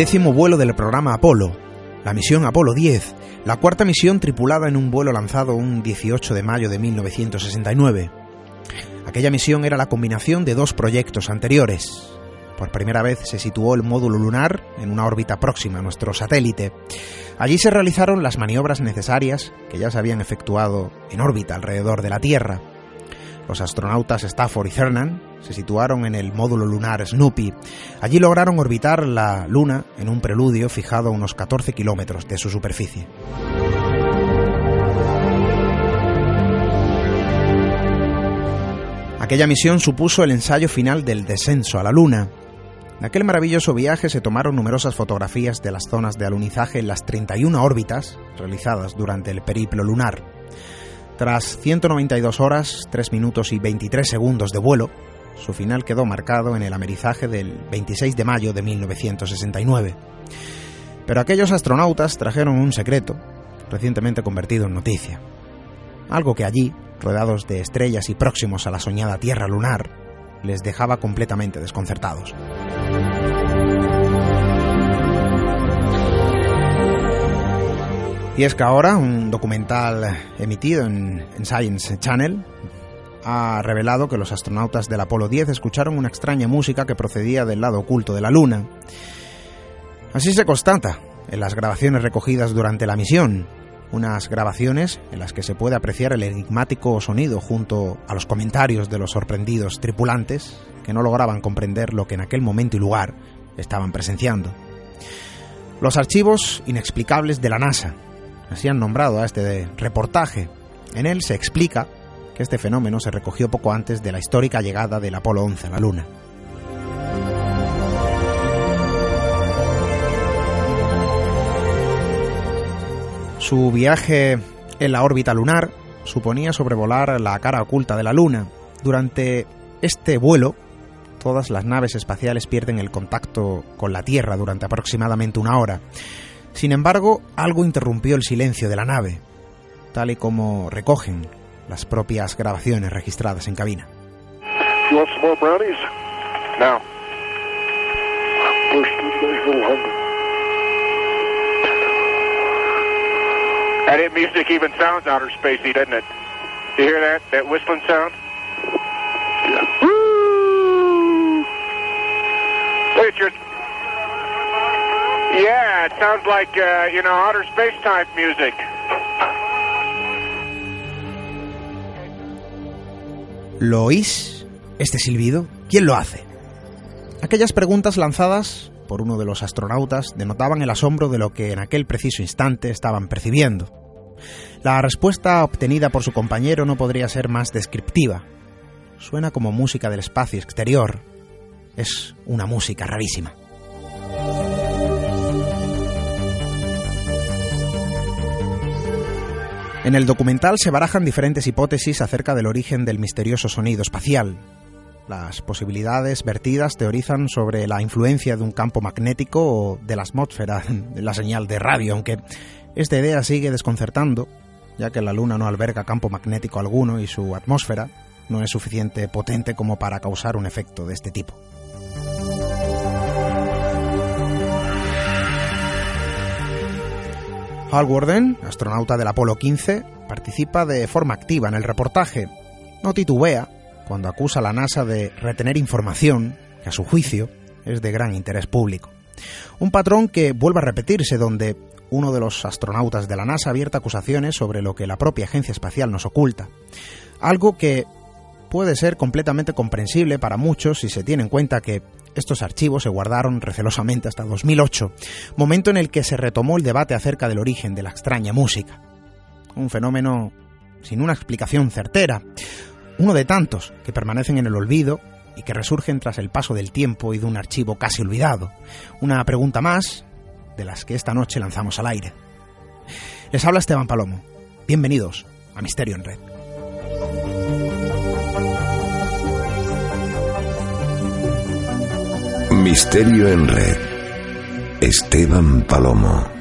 décimo vuelo del programa Apolo, la misión Apolo 10, la cuarta misión tripulada en un vuelo lanzado un 18 de mayo de 1969. Aquella misión era la combinación de dos proyectos anteriores. Por primera vez se situó el módulo lunar en una órbita próxima a nuestro satélite. Allí se realizaron las maniobras necesarias que ya se habían efectuado en órbita alrededor de la Tierra. Los astronautas Stafford y Cernan se situaron en el módulo lunar Snoopy. Allí lograron orbitar la Luna en un preludio fijado a unos 14 kilómetros de su superficie. Aquella misión supuso el ensayo final del descenso a la Luna. En aquel maravilloso viaje se tomaron numerosas fotografías de las zonas de alunizaje en las 31 órbitas realizadas durante el periplo lunar. Tras 192 horas, 3 minutos y 23 segundos de vuelo, su final quedó marcado en el amerizaje del 26 de mayo de 1969. Pero aquellos astronautas trajeron un secreto, recientemente convertido en noticia. Algo que allí, rodeados de estrellas y próximos a la soñada Tierra lunar, les dejaba completamente desconcertados. Y es que ahora un documental emitido en, Science Channel ha revelado que los astronautas del Apolo 10 escucharon una extraña música que procedía del lado oculto de la Luna. Así se constata en las grabaciones recogidas durante la misión, unas grabaciones en las que se puede apreciar el enigmático sonido junto a los comentarios de los sorprendidos tripulantes que no lograban comprender lo que en aquel momento y lugar estaban presenciando. Los archivos inexplicables de la NASA, Así han nombrado a este reportaje. En él se explica este fenómeno se recogió poco antes de la histórica llegada del Apolo 11 a la Luna. Su viaje en la órbita lunar suponía sobrevolar la cara oculta de la Luna. Durante este vuelo, todas las naves espaciales pierden el contacto con la Tierra durante aproximadamente una hora. Sin embargo, algo interrumpió el silencio de la nave, tal y como recogen las propias grabaciones registradas en cabina. That music even sounds outer spacey, doesn't it? You hear that? That whistling sound? Yeah. Woo! At Yeah, it sounds like, uh, you know, outer space type music. ¿Lo oís? ¿Este silbido? ¿Quién lo hace? Aquellas preguntas lanzadas por uno de los astronautas denotaban el asombro de lo que en aquel preciso instante estaban percibiendo. La respuesta obtenida por su compañero no podría ser más descriptiva. Suena como música del espacio exterior. Es una música rarísima. En el documental se barajan diferentes hipótesis acerca del origen del misterioso sonido espacial. las posibilidades vertidas teorizan sobre la influencia de un campo magnético o de la atmósfera de la señal de radio, aunque esta idea sigue desconcertando, ya que la Luna no alberga campo magnético alguno y su atmósfera no es suficiente potente como para causar un efecto de este tipo. Hal Worden, astronauta del Apolo 15, participa de forma activa en el reportaje. No titubea cuando acusa a la NASA de retener información que, a su juicio, es de gran interés público. Un patrón que vuelve a repetirse donde uno de los astronautas de la NASA abierta acusaciones sobre lo que la propia agencia espacial nos oculta. Algo que puede ser completamente comprensible para muchos si se tiene en cuenta que estos archivos se guardaron recelosamente hasta 2008, momento en el que se retomó el debate acerca del origen de la extraña música. Un fenómeno sin una explicación certera, uno de tantos que permanecen en el olvido y que resurgen tras el paso del tiempo y de un archivo casi olvidado. Una pregunta más de las que esta noche lanzamos al aire. Les habla Esteban Palomo. Bienvenidos a Misterio en Red. Misterio en Red. Esteban Palomo.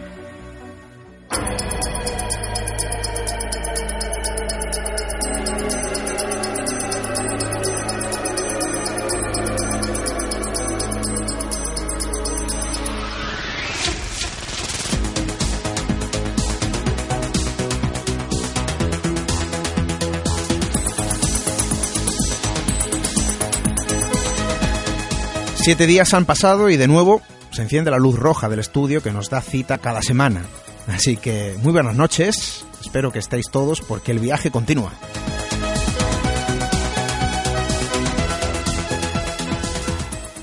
Siete días han pasado y de nuevo se enciende la luz roja del estudio que nos da cita cada semana. Así que muy buenas noches, espero que estéis todos porque el viaje continúa.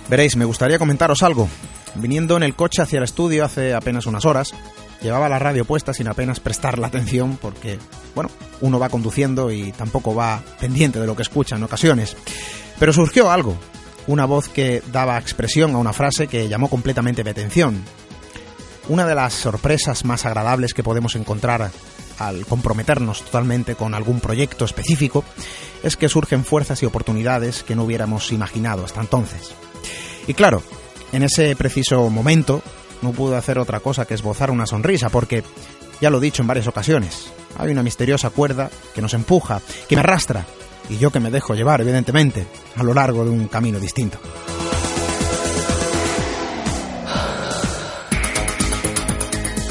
Veréis, me gustaría comentaros algo. Viniendo en el coche hacia el estudio hace apenas unas horas, llevaba la radio puesta sin apenas prestar la atención porque, bueno, uno va conduciendo y tampoco va pendiente de lo que escucha en ocasiones. Pero surgió algo, una voz que daba expresión a una frase que llamó completamente mi atención. Una de las sorpresas más agradables que podemos encontrar al comprometernos totalmente con algún proyecto específico es que surgen fuerzas y oportunidades que no hubiéramos imaginado hasta entonces. Y claro, en ese preciso momento no pude hacer otra cosa que esbozar una sonrisa porque, ya lo he dicho en varias ocasiones, hay una misteriosa cuerda que nos empuja, que me arrastra y yo que me dejo llevar, evidentemente, a lo largo de un camino distinto.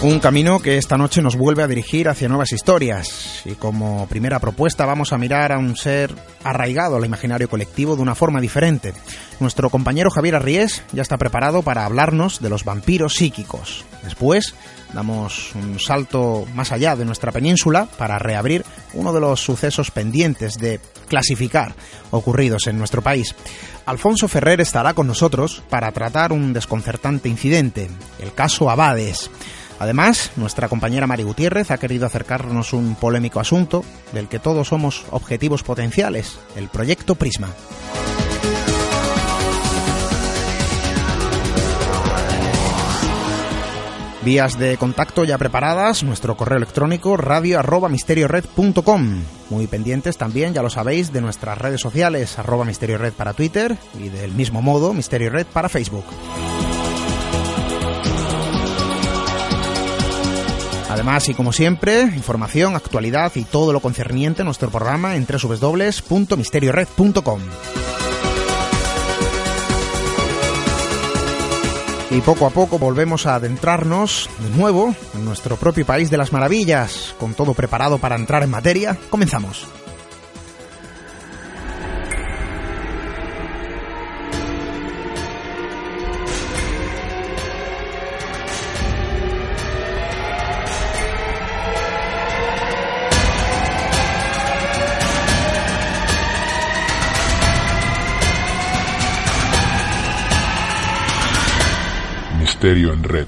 Un camino que esta noche nos vuelve a dirigir hacia nuevas historias y como primera propuesta vamos a mirar a un ser arraigado al imaginario colectivo de una forma diferente. Nuestro compañero Javier Arries ya está preparado para hablarnos de los vampiros psíquicos. Después damos un salto más allá de nuestra península para reabrir uno de los sucesos pendientes de clasificar ocurridos en nuestro país. Alfonso Ferrer estará con nosotros para tratar un desconcertante incidente, el caso Abades. Además, nuestra compañera Mari Gutiérrez ha querido acercarnos un polémico asunto del que todos somos objetivos potenciales, el proyecto Prisma. Vías de contacto ya preparadas, nuestro correo electrónico radio. Muy pendientes también, ya lo sabéis, de nuestras redes sociales, arroba misteriored para Twitter y del mismo modo, Misterio Red para Facebook. Además, y como siempre, información, actualidad y todo lo concerniente a nuestro programa en www.misteriored.com. Y poco a poco volvemos a adentrarnos de nuevo en nuestro propio país de las maravillas. Con todo preparado para entrar en materia, comenzamos. En Red.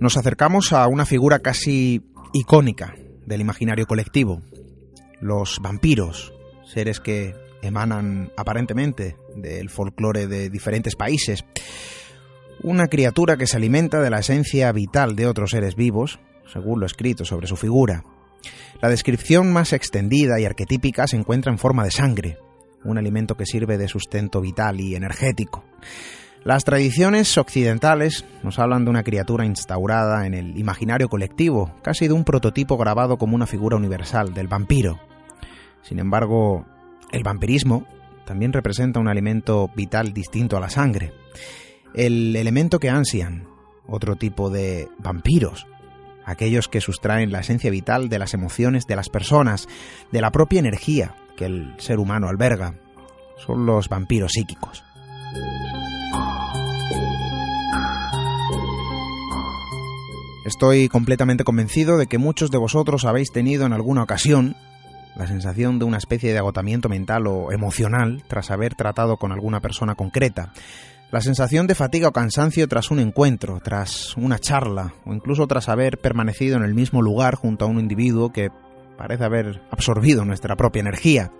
Nos acercamos a una figura casi icónica del imaginario colectivo, los vampiros, seres que emanan aparentemente del folclore de diferentes países. Una criatura que se alimenta de la esencia vital de otros seres vivos, según lo escrito sobre su figura. La descripción más extendida y arquetípica se encuentra en forma de sangre, un alimento que sirve de sustento vital y energético. Las tradiciones occidentales nos hablan de una criatura instaurada en el imaginario colectivo, casi de un prototipo grabado como una figura universal del vampiro. Sin embargo, el vampirismo también representa un alimento vital distinto a la sangre, el elemento que ansian otro tipo de vampiros, aquellos que sustraen la esencia vital de las emociones de las personas, de la propia energía que el ser humano alberga, son los vampiros psíquicos. Estoy completamente convencido de que muchos de vosotros habéis tenido en alguna ocasión la sensación de una especie de agotamiento mental o emocional tras haber tratado con alguna persona concreta, la sensación de fatiga o cansancio tras un encuentro, tras una charla o incluso tras haber permanecido en el mismo lugar junto a un individuo que parece haber absorbido nuestra propia energía,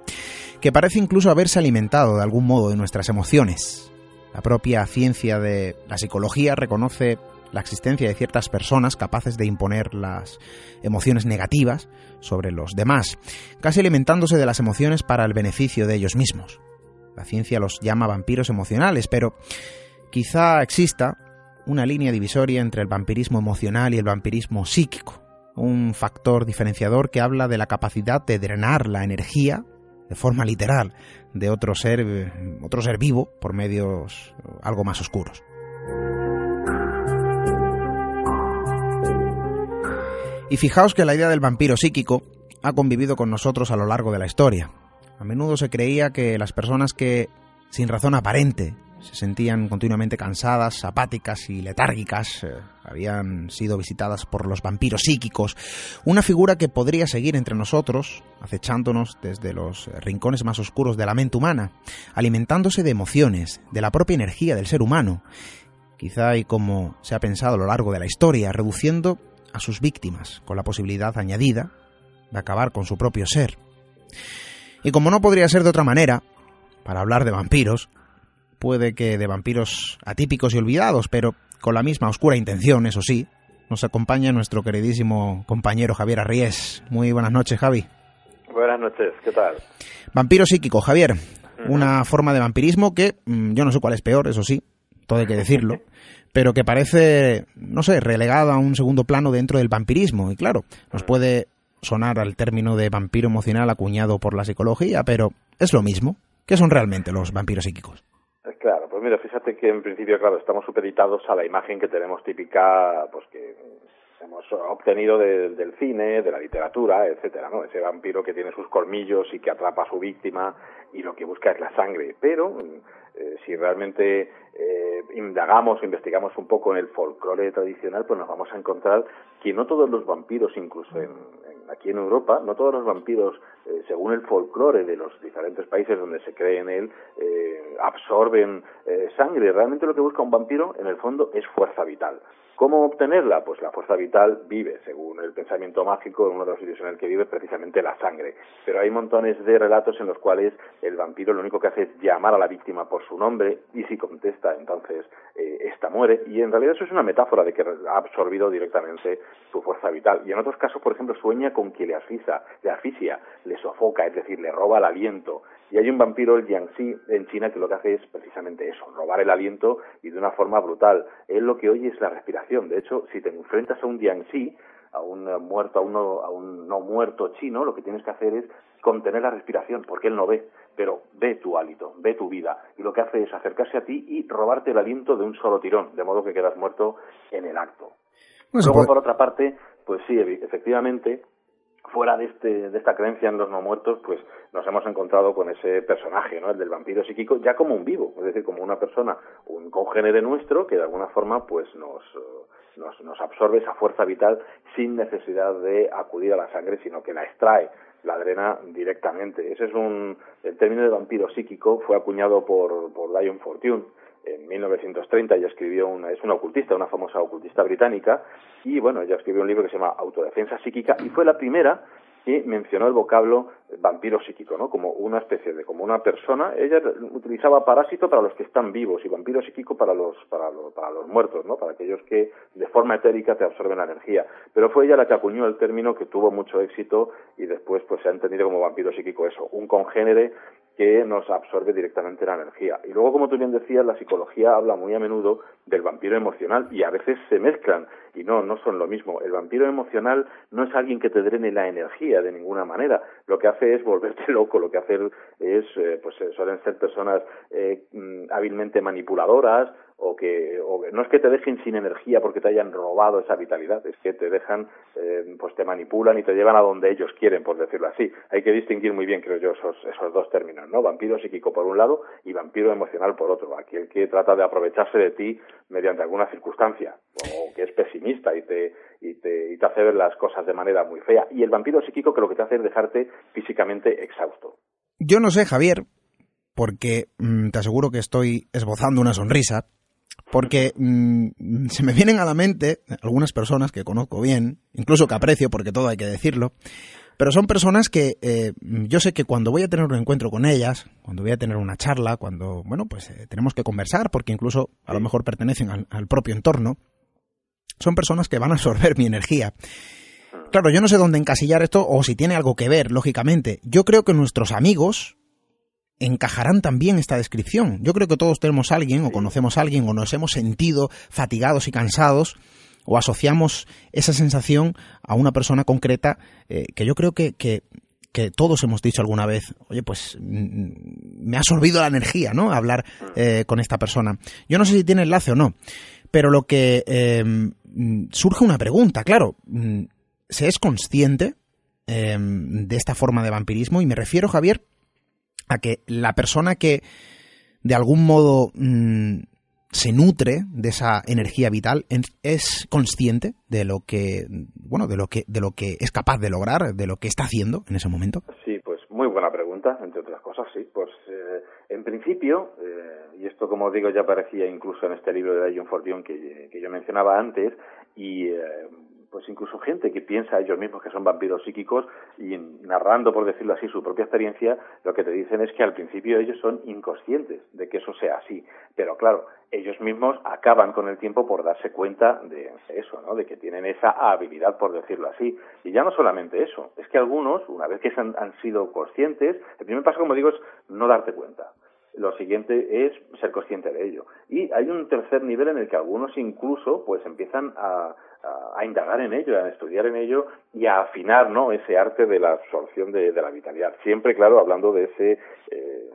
que parece incluso haberse alimentado de algún modo de nuestras emociones. La propia ciencia de la psicología reconoce la existencia de ciertas personas capaces de imponer las emociones negativas sobre los demás, casi alimentándose de las emociones para el beneficio de ellos mismos. La ciencia los llama vampiros emocionales, pero quizá exista una línea divisoria entre el vampirismo emocional y el vampirismo psíquico, un factor diferenciador que habla de la capacidad de drenar la energía de forma literal de otro ser, otro ser vivo por medios algo más oscuros. Y fijaos que la idea del vampiro psíquico ha convivido con nosotros a lo largo de la historia. A menudo se creía que las personas que, sin razón aparente, se sentían continuamente cansadas, apáticas y letárgicas, eh, habían sido visitadas por los vampiros psíquicos, una figura que podría seguir entre nosotros, acechándonos desde los rincones más oscuros de la mente humana, alimentándose de emociones, de la propia energía del ser humano, quizá y como se ha pensado a lo largo de la historia, reduciendo a sus víctimas, con la posibilidad añadida de acabar con su propio ser. Y como no podría ser de otra manera, para hablar de vampiros, puede que de vampiros atípicos y olvidados, pero con la misma oscura intención, eso sí, nos acompaña nuestro queridísimo compañero Javier Arries. Muy buenas noches, Javi. Buenas noches, ¿qué tal? Vampiro psíquico, Javier. Una forma de vampirismo que mm, yo no sé cuál es peor, eso sí, todo hay que decirlo, pero que parece, no sé, relegada a un segundo plano dentro del vampirismo. Y claro, nos puede sonar al término de vampiro emocional acuñado por la psicología, pero es lo mismo. ¿Qué son realmente los vampiros psíquicos? Claro, pues mira, fíjate que en principio, claro, estamos supeditados a la imagen que tenemos típica, pues que hemos obtenido del cine, de la literatura, etcétera, ¿no? Ese vampiro que tiene sus colmillos y que atrapa a su víctima y lo que busca es la sangre. Pero eh, si realmente eh, indagamos, investigamos un poco en el folclore tradicional, pues nos vamos a encontrar que no todos los vampiros, incluso en, aquí en Europa, no todos los vampiros, eh, según el folclore de los diferentes países donde se cree en él, eh, absorben sangre. Realmente lo que busca un vampiro, en el fondo, es fuerza vital. ¿Cómo obtenerla? Pues la fuerza vital vive, según el pensamiento mágico, en uno de los sitios en el que vive precisamente la sangre. Pero hay montones de relatos en los cuales el vampiro lo único que hace es llamar a la víctima por su nombre y si contesta, entonces eh, esta muere. Y en realidad eso es una metáfora de que ha absorbido directamente su fuerza vital. Y en otros casos, por ejemplo, sueña con que le asfixia, le asfixia, le sofoca, es decir, le roba el aliento. Y hay un vampiro, el Yangtze, en China, que lo que hace es precisamente eso, robar el aliento y de una forma brutal. Él lo que oye es la respiración. De hecho, si te enfrentas a un Yangtze, a un muerto, a, uno, a un no muerto chino, lo que tienes que hacer es contener la respiración, porque él no ve, pero ve tu hálito, ve tu vida, y lo que hace es acercarse a ti y robarte el aliento de un solo tirón, de modo que quedas muerto en el acto. Luego, por otra parte, pues sí, efectivamente, fuera de, este, de esta creencia en los no muertos, pues nos hemos encontrado con ese personaje, ¿no? El del vampiro psíquico, ya como un vivo, es decir, como una persona, un congénere nuestro que de alguna forma, pues nos, nos, nos absorbe esa fuerza vital sin necesidad de acudir a la sangre, sino que la extrae, la drena directamente. Ese es un, el término de vampiro psíquico fue acuñado por, por Lion Fortune en 1930 ella escribió una, es una ocultista, una famosa ocultista británica, y bueno, ella escribió un libro que se llama Autodefensa psíquica, y fue la primera y mencionó el vocablo vampiro psíquico, ¿no? Como una especie de, como una persona. Ella utilizaba parásito para los que están vivos y vampiro psíquico para los, para los, para los muertos, ¿no? Para aquellos que de forma etérica te absorben la energía. Pero fue ella la que acuñó el término que tuvo mucho éxito y después pues se ha entendido como vampiro psíquico eso, un congénere que nos absorbe directamente la energía. Y luego, como tú bien decías, la psicología habla muy a menudo del vampiro emocional y a veces se mezclan y no, no son lo mismo. El vampiro emocional no es alguien que te drene la energía de ninguna manera. Lo que hace es volverte loco, lo que hace es, eh, pues eh, suelen ser personas eh, mm, hábilmente manipuladoras o que o no es que te dejen sin energía porque te hayan robado esa vitalidad, es que te dejan, eh, pues te manipulan y te llevan a donde ellos quieren, por decirlo así. Hay que distinguir muy bien, creo yo, esos, esos dos términos, ¿no? Vampiro psíquico por un lado y vampiro emocional por otro. Aquel que trata de aprovecharse de ti mediante alguna circunstancia, o que es pesimista y te, y te, y te hace ver las cosas de manera muy fea. Y el vampiro psíquico que lo que te hace es dejarte físicamente exhausto. Yo no sé, Javier, porque mm, te aseguro que estoy esbozando una sonrisa, porque mm, se me vienen a la mente algunas personas que conozco bien, incluso que aprecio, porque todo hay que decirlo, pero son personas que eh, yo sé que cuando voy a tener un encuentro con ellas, cuando voy a tener una charla, cuando, bueno, pues eh, tenemos que conversar, porque incluso a lo mejor pertenecen al, al propio entorno, son personas que van a absorber mi energía. Claro, yo no sé dónde encasillar esto o si tiene algo que ver, lógicamente. Yo creo que nuestros amigos, encajarán también esta descripción. Yo creo que todos tenemos a alguien o conocemos a alguien o nos hemos sentido fatigados y cansados o asociamos esa sensación a una persona concreta eh, que yo creo que, que, que, todos hemos dicho alguna vez, oye, pues mm, me ha absorbido la energía, ¿no? Hablar eh, con esta persona. Yo no sé si tiene enlace o no, pero lo que eh, surge una pregunta, claro, mm, ¿se es consciente eh, de esta forma de vampirismo? Y me refiero, Javier, que la persona que de algún modo mmm, se nutre de esa energía vital es consciente de lo que bueno de lo que de lo que es capaz de lograr de lo que está haciendo en ese momento. Sí pues muy buena pregunta entre otras cosas sí. Pues eh, en principio eh, y esto como digo ya aparecía incluso en este libro de John Fordion que, que yo mencionaba antes y eh, pues incluso gente que piensa ellos mismos que son vampiros psíquicos y narrando, por decirlo así, su propia experiencia, lo que te dicen es que al principio ellos son inconscientes de que eso sea así. Pero claro, ellos mismos acaban con el tiempo por darse cuenta de eso, ¿no? De que tienen esa habilidad, por decirlo así. Y ya no solamente eso, es que algunos, una vez que han, han sido conscientes, el primer paso, como digo, es no darte cuenta lo siguiente es ser consciente de ello. Y hay un tercer nivel en el que algunos incluso pues empiezan a, a, a indagar en ello, a estudiar en ello y a afinar ¿no? ese arte de la absorción de, de la vitalidad. Siempre, claro, hablando de ese eh,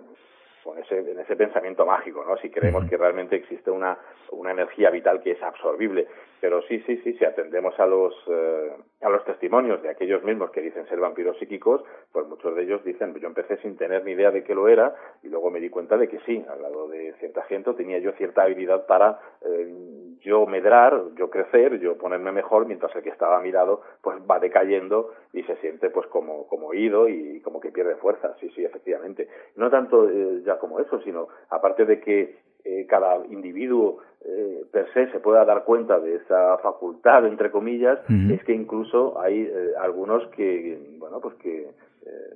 con ese, en ese pensamiento mágico, ¿no? Si creemos que realmente existe una, una energía vital que es absorbible. Pero sí, sí, sí, si atendemos a los, eh, a los testimonios de aquellos mismos que dicen ser vampiros psíquicos, pues muchos de ellos dicen, yo empecé sin tener ni idea de que lo era y luego me di cuenta de que sí, al lado de cierta gente tenía yo cierta habilidad para eh, yo medrar, yo crecer, yo ponerme mejor, mientras el que estaba a mi lado pues va decayendo y se siente pues como, como oído y como que pierde fuerza. Sí, sí, efectivamente. No tanto eh, ya como eso, sino aparte de que eh, cada individuo eh, per se se pueda dar cuenta de esa facultad, entre comillas, uh -huh. es que incluso hay eh, algunos que, bueno, pues que, eh,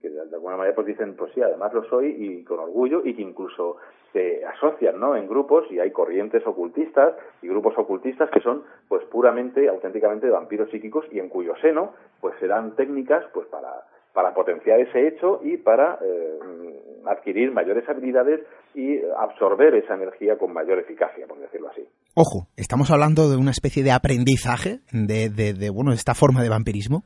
que de alguna manera pues dicen, pues sí, además lo soy y con orgullo y que incluso se asocian, ¿no? En grupos y hay corrientes ocultistas y grupos ocultistas que son, pues puramente, auténticamente vampiros psíquicos y en cuyo seno, pues serán técnicas, pues para para potenciar ese hecho y para eh, adquirir mayores habilidades y absorber esa energía con mayor eficacia, por decirlo así. Ojo, estamos hablando de una especie de aprendizaje de, de, de bueno, de esta forma de vampirismo.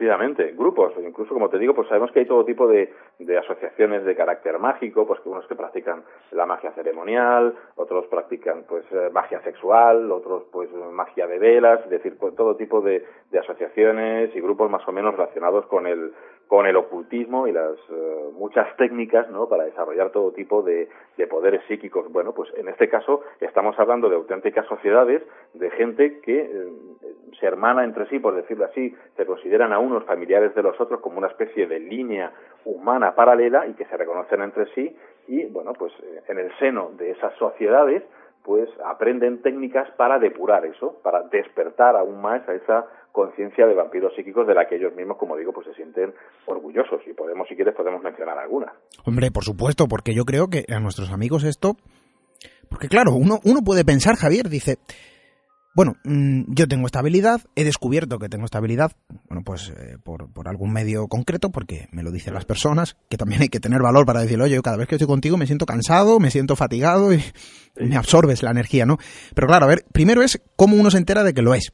Efectivamente, grupos, incluso como te digo, pues sabemos que hay todo tipo de, asociaciones de carácter mágico, pues que unos que practican la magia ceremonial, otros practican pues eh, magia sexual, otros pues magia de velas, es decir, todo tipo de asociaciones y grupos más o menos relacionados con el con el ocultismo y las uh, muchas técnicas ¿no? para desarrollar todo tipo de, de, poderes psíquicos. Bueno, pues en este caso estamos hablando de auténticas sociedades de gente que eh, se hermana entre sí, por decirlo así, se consideran a unos familiares de los otros como una especie de línea humana paralela y que se reconocen entre sí y, bueno, pues en el seno de esas sociedades pues aprenden técnicas para depurar eso, para despertar aún más a esa conciencia de vampiros psíquicos de la que ellos mismos, como digo, pues se sienten orgullosos. Y podemos, si quieres, podemos mencionar alguna. Hombre, por supuesto, porque yo creo que a nuestros amigos esto... Porque claro, uno, uno puede pensar, Javier, dice, bueno, mm, yo tengo esta habilidad, he descubierto que tengo esta habilidad, bueno, pues eh, por, por, algún medio concreto, porque me lo dicen las personas, que también hay que tener valor para decir, oye, yo cada vez que estoy contigo me siento cansado, me siento fatigado y me absorbes la energía, ¿no? Pero claro, a ver, primero es cómo uno se entera de que lo es.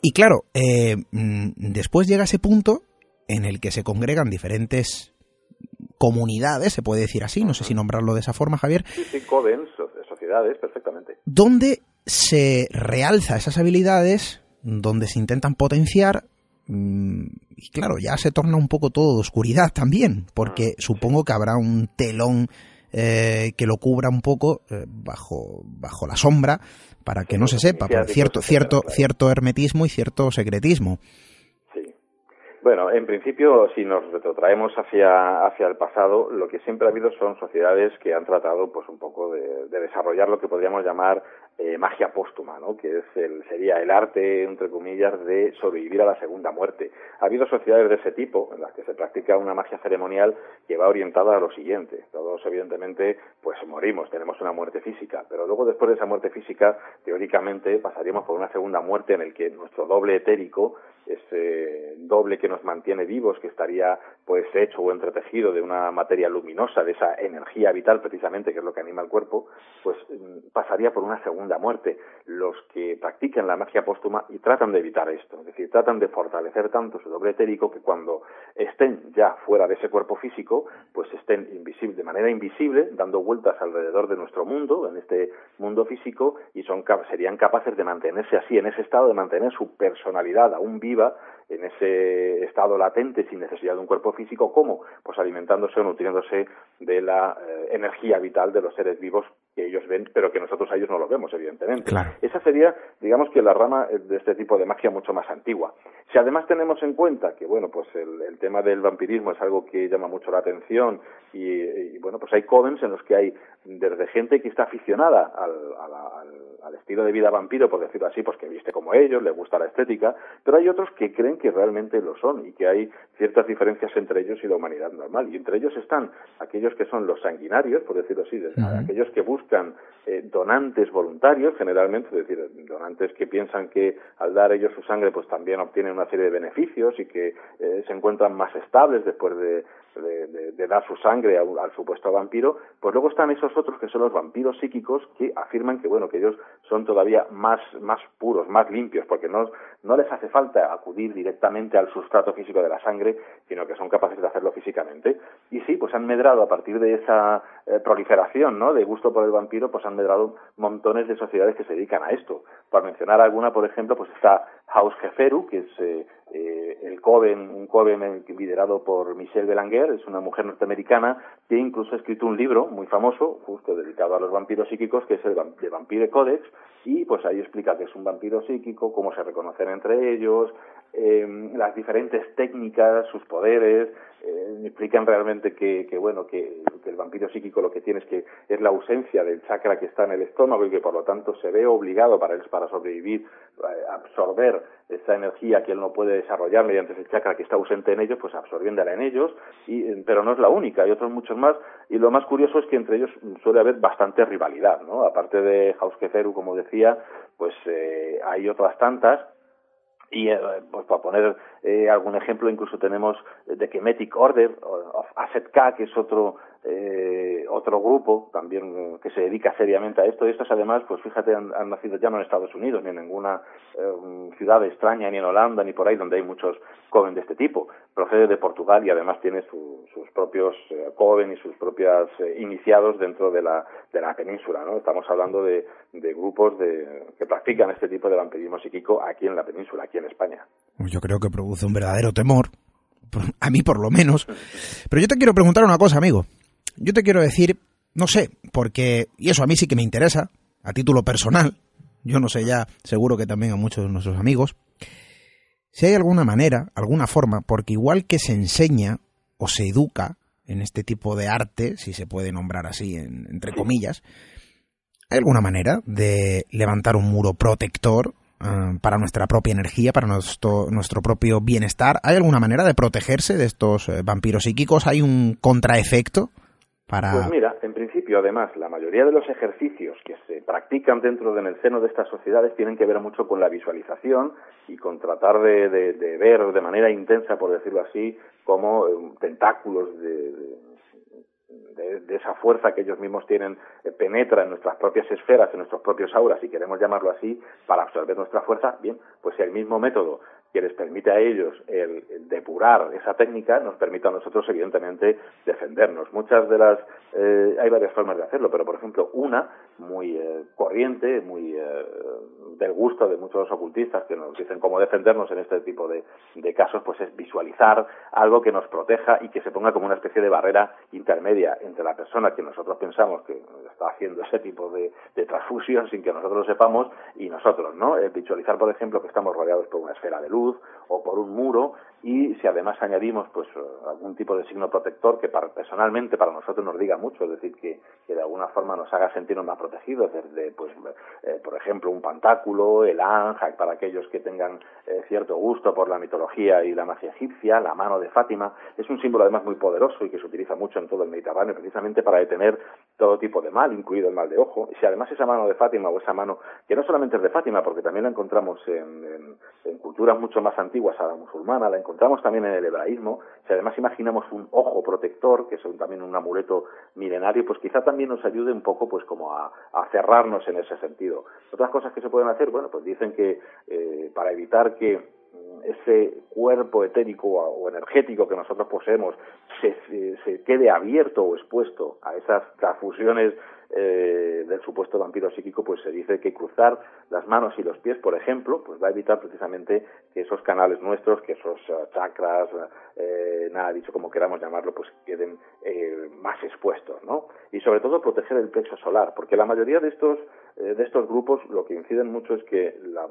Y claro, eh, mm, después llega ese punto en el que se congregan diferentes comunidades, se puede decir así, no sé si nombrarlo de esa forma, Javier. Sí, sí, sociedades, perfectamente. Donde se realza esas habilidades, donde se intentan potenciar, mm, y claro, ya se torna un poco todo de oscuridad también, porque ah, supongo que habrá un telón eh, que lo cubra un poco eh, bajo, bajo la sombra para que no se sepa, por cierto, cierto, cierto hermetismo y cierto secretismo. Bueno, en principio, si nos retrotraemos hacia, hacia el pasado, lo que siempre ha habido son sociedades que han tratado, pues, un poco de, desarrollar lo que podríamos llamar eh, magia póstuma, ¿no? Que es el, sería el arte, entre comillas, de sobrevivir a la segunda muerte. Ha habido sociedades de ese tipo en las que se practica una magia ceremonial que va orientada a lo siguiente. Todos, evidentemente, pues morimos, tenemos una muerte física, pero luego después de esa muerte física, teóricamente, pasaríamos por una segunda muerte en el que nuestro doble etérico, ese doble que nos mantiene vivos, que estaría pues hecho o entretejido de una materia luminosa, de esa energía vital precisamente que es lo que anima el cuerpo, pues mm, pasaría por una segunda muerte. Los que practican la magia póstuma y tratan de evitar esto, es decir, tratan de fortalecer tanto su doble etérico que cuando estén ya fuera de ese cuerpo físico, pues estén de manera invisible, dando vueltas alrededor de nuestro mundo, en este mundo físico, y son serían capaces de mantenerse así, en ese estado, de mantener su personalidad aún viva en ese estado latente sin necesidad de un cuerpo físico, ¿cómo? Pues alimentándose o nutriéndose de la eh, energía vital de los seres vivos que ellos ven, pero que nosotros a ellos no lo vemos, evidentemente. Esa sería, digamos que la rama de este tipo de magia mucho más antigua. Si además tenemos en cuenta que, bueno, pues el, tema del vampirismo es algo que llama mucho la atención y, bueno, pues hay covens en los que hay desde gente que está aficionada al, al, estilo de vida vampiro, por decirlo así, pues que viste como ellos, le gusta la estética, pero hay otros que creen que realmente lo son y que hay ciertas diferencias entre ellos y la humanidad normal. Y entre ellos están aquellos que son los sanguinarios, por decirlo así, aquellos que buscan eh, donantes voluntarios, generalmente, es decir, donantes que piensan que al dar ellos su sangre, pues también obtienen una serie de beneficios y que eh, se encuentran más estables después de, de, dar su sangre al, supuesto vampiro, pues luego están esos otros que son los vampiros psíquicos que afirman que bueno que ellos son todavía más más puros, más limpios, porque no no les hace falta acudir directamente al sustrato físico de la sangre, sino que son capaces de hacerlo físicamente. Y sí, pues han medrado a partir de esa eh, proliferación, ¿no? De gusto por el vampiro, pues han medrado montones de sociedades que se dedican a esto. Para mencionar alguna, por ejemplo, pues está Haus Jeferu, que es eh, eh, el Coven, un Coven liderado por Michelle Belanger, es una mujer norteamericana que incluso ha escrito un libro muy famoso, justo dedicado a los vampiros psíquicos, que es el de Vampire Codex, y pues ahí explica que es un vampiro psíquico, cómo se reconocen entre ellos, eh, las diferentes técnicas, sus poderes, eh, explican realmente que, bueno que, el vampiro psíquico lo que tiene es que es la ausencia del chakra que está en el estómago y que por lo tanto se ve obligado para él para sobrevivir a absorber esa energía que él no puede desarrollar mediante ese chakra que está ausente en ellos pues absorbiéndola en ellos. Y pero no es la única hay otros muchos más. Y lo más curioso es que entre ellos suele haber bastante rivalidad no aparte de Hauskeferu como decía pues eh, hay otras tantas y eh, pues para poner eh, algún ejemplo, incluso tenemos The Kemetic Order of Asset K, que es otro eh, otro grupo también eh, que se dedica seriamente a esto. Estos además, pues fíjate, han, nacido ya no en Estados Unidos, ni en ninguna eh, ciudad extraña, ni en Holanda, ni por ahí, donde hay muchos coven de este tipo. Procede de Portugal y además tiene sus propios eh, coven y sus propios iniciados dentro de la, de la península. ¿no? Estamos hablando de, de grupos de, que practican este tipo de vampirismo psíquico aquí en la península, aquí en España. Yo creo que produce un verdadero temor a mí por lo menos. Pero yo te quiero preguntar una cosa, amigo. Yo te quiero decir, no sé, porque, y eso a mí sí que me interesa, a título personal, yo no sé ya, seguro que también a muchos de nuestros amigos, si hay alguna manera, alguna forma, porque igual que se enseña o se educa en este tipo de arte, si se puede nombrar así, entre comillas, ¿Hay alguna manera de levantar un muro protector uh, para nuestra propia energía, para nuestro, nuestro propio bienestar? ¿Hay alguna manera de protegerse de estos eh, vampiros psíquicos? ¿Hay un contraefecto? Pues mira, en principio, además, la mayoría de los ejercicios que se practican dentro del el seno de estas sociedades tienen que ver mucho con la visualización y con tratar de, de, de ver de manera intensa, por decirlo así, como eh, tentáculos de, de, de, esa fuerza que ellos mismos tienen eh, penetra en nuestras propias esferas, en nuestros propios auras, si queremos llamarlo así, para absorber nuestra fuerza, bien, pues el mismo método que les permite a ellos el, depurar esa técnica nos permite a nosotros evidentemente defendernos. Muchas de las eh, hay varias formas de hacerlo, pero por ejemplo una muy eh, corriente, muy eh, del gusto de muchos ocultistas que nos dicen cómo defendernos en este tipo de, casos, pues es visualizar algo que nos proteja y que se ponga como una especie de barrera intermedia entre la persona que nosotros pensamos que está haciendo ese tipo de, transfusión sin que nosotros lo sepamos y nosotros, ¿no? Visualizar, por ejemplo, que estamos rodeados por una esfera de luz o por un muro y si además añadimos pues algún tipo de signo protector que para, personalmente para nosotros nos diga mucho, es decir, que, que de alguna forma nos haga sentirnos más protegidos, desde pues eh, por ejemplo un pantáculo, el anja, para aquellos que tengan eh, cierto gusto por la mitología y la magia egipcia, la mano de Fátima, es un símbolo además muy poderoso y que se utiliza mucho en todo el Mediterráneo precisamente para detener todo tipo de mal, incluido el mal de ojo. Si además esa mano de Fátima o esa mano, que no solamente es de Fátima, porque también la encontramos en, en, en culturas mucho más antiguas a la musulmana, la encontramos también en el hebraísmo, si además imaginamos un ojo protector, que es un, también un amuleto milenario, pues quizá también nos ayude un poco pues como a, cerrarnos en ese sentido. Otras cosas que se pueden hacer, bueno, pues dicen que eh, para evitar que ese cuerpo etérico o energético que nosotros poseemos se, se, se quede abierto o expuesto a esas transfusiones eh, del supuesto vampiro psíquico, pues se dice que cruzar las manos y los pies, por ejemplo, pues va a evitar precisamente que esos canales nuestros, que esos uh, chakras, eh, nada dicho como queramos llamarlo, pues queden eh, más expuestos, ¿no? Y sobre todo proteger el plexo solar, porque la mayoría de estos eh, de estos grupos lo que inciden mucho es que, la,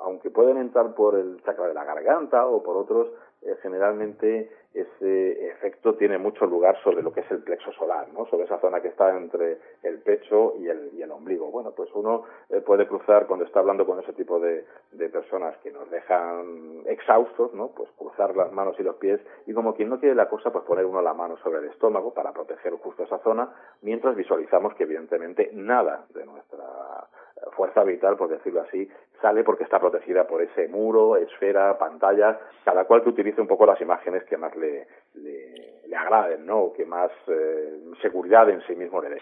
aunque pueden entrar por el chakra de la garganta o por otros, eh, generalmente ese efecto tiene mucho lugar sobre lo que es el plexo solar, ¿no? Sobre esa zona que está entre el pecho y el, y el ombligo. Bueno, pues uno eh, puede cruzar cuando está hablando con ese tipo de, de personas que nos dejan exhaustos, ¿no? Pues cruzar las manos y los pies y como quien no quiere la cosa, pues poner uno la mano sobre el estómago para proteger justo esa zona, mientras visualizamos que evidentemente nada de nuestra fuerza vital, por decirlo así, sale porque está protegida por ese muro, esfera, pantalla, cada cual que utilice un poco las imágenes que más le, le, le agraden, ¿no? O que más eh, seguridad en sí mismo le dé.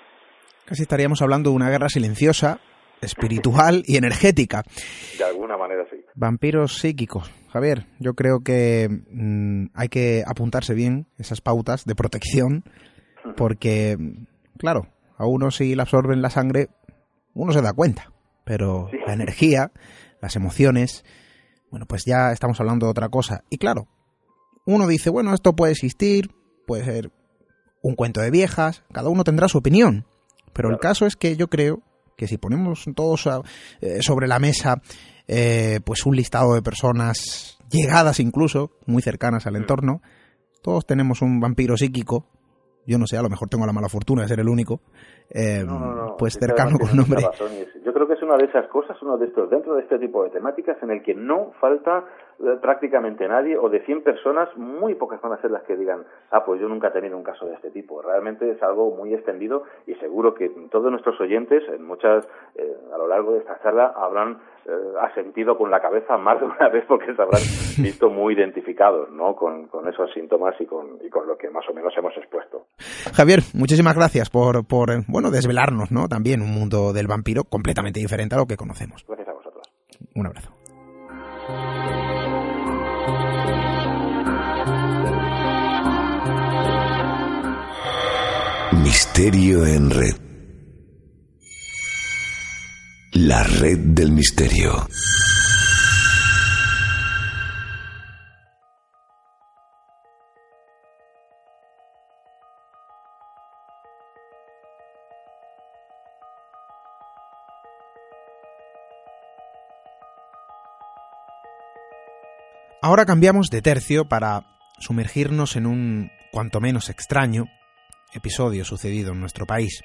Casi estaríamos hablando de una guerra silenciosa, espiritual y energética. De alguna manera sí. Vampiros psíquicos. Javier, yo creo que mmm, hay que apuntarse bien esas pautas de protección, porque, claro, a uno si le absorben la sangre, uno se da cuenta, pero sí. la energía, las emociones, bueno, pues ya estamos hablando de otra cosa. Y claro, uno dice, bueno, esto puede existir, puede ser un cuento de viejas, cada uno tendrá su opinión. Pero claro. el caso es que yo creo que si ponemos todos a, eh, sobre la mesa eh, pues un listado de personas llegadas incluso, muy cercanas al entorno, todos tenemos un vampiro psíquico yo no sé, a lo mejor tengo la mala fortuna de ser el único, eh, no, no, no. pues cercano con nombre. Yo creo que es una de esas cosas, uno de estos, dentro de este tipo de temáticas, en el que no falta eh, prácticamente nadie, o de 100 personas, muy pocas van a ser las que digan, ah, pues yo nunca he tenido un caso de este tipo. Realmente es algo muy extendido y seguro que todos nuestros oyentes, en muchas, eh, a lo largo de esta charla, habrán eh, asentido con la cabeza más de una vez porque se habrán visto muy identificados, ¿no? Con, con esos síntomas y con, y con lo que más o menos hemos expuesto. Javier, muchísimas gracias por, por, bueno, desvelarnos, ¿no? También un mundo del vampiro completamente diferente a lo que conocemos. Gracias a vosotros. Un abrazo. Misterio en red. La red del misterio. Ahora cambiamos de tercio para sumergirnos en un cuanto menos extraño episodio sucedido en nuestro país.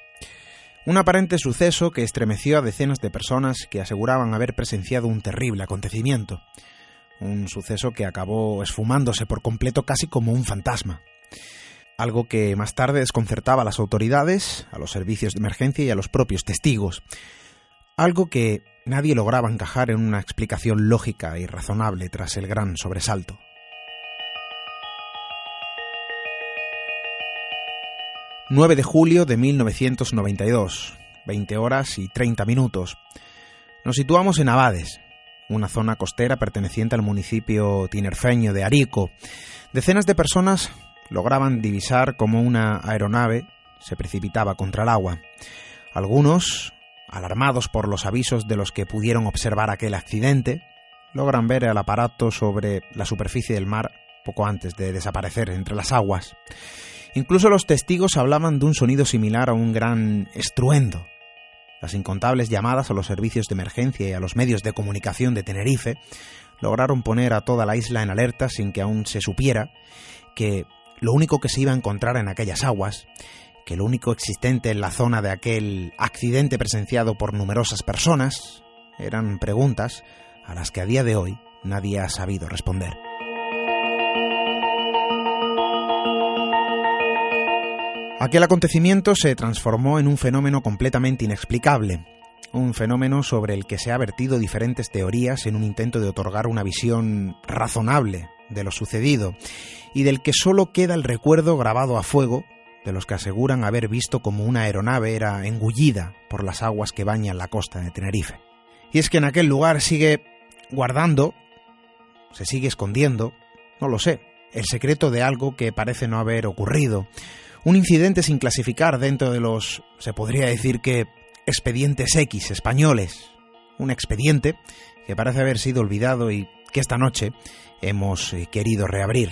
Un aparente suceso que estremeció a decenas de personas que aseguraban haber presenciado un terrible acontecimiento. Un suceso que acabó esfumándose por completo casi como un fantasma. Algo que más tarde desconcertaba a las autoridades, a los servicios de emergencia y a los propios testigos. Algo que nadie lograba encajar en una explicación lógica y razonable tras el gran sobresalto. 9 de julio de 1992, 20 horas y 30 minutos. Nos situamos en Abades, una zona costera perteneciente al municipio tinerfeño de Arico. Decenas de personas lograban divisar como una aeronave se precipitaba contra el agua. Algunos, alarmados por los avisos de los que pudieron observar aquel accidente, logran ver el aparato sobre la superficie del mar poco antes de desaparecer entre las aguas. Incluso los testigos hablaban de un sonido similar a un gran estruendo. Las incontables llamadas a los servicios de emergencia y a los medios de comunicación de Tenerife lograron poner a toda la isla en alerta sin que aún se supiera que lo único que se iba a encontrar en aquellas aguas, que lo único existente en la zona de aquel accidente presenciado por numerosas personas, eran preguntas a las que a día de hoy nadie ha sabido responder. Aquel acontecimiento se transformó en un fenómeno completamente inexplicable, un fenómeno sobre el que se ha vertido diferentes teorías en un intento de otorgar una visión razonable de lo sucedido y del que solo queda el recuerdo grabado a fuego de los que aseguran haber visto como una aeronave era engullida por las aguas que bañan la costa de Tenerife. Y es que en aquel lugar sigue guardando, se sigue escondiendo, no lo sé, el secreto de algo que parece no haber ocurrido, un incidente sin clasificar dentro de los, se podría decir que, expedientes X españoles. Un expediente que parece haber sido olvidado y que esta noche hemos eh, querido reabrir.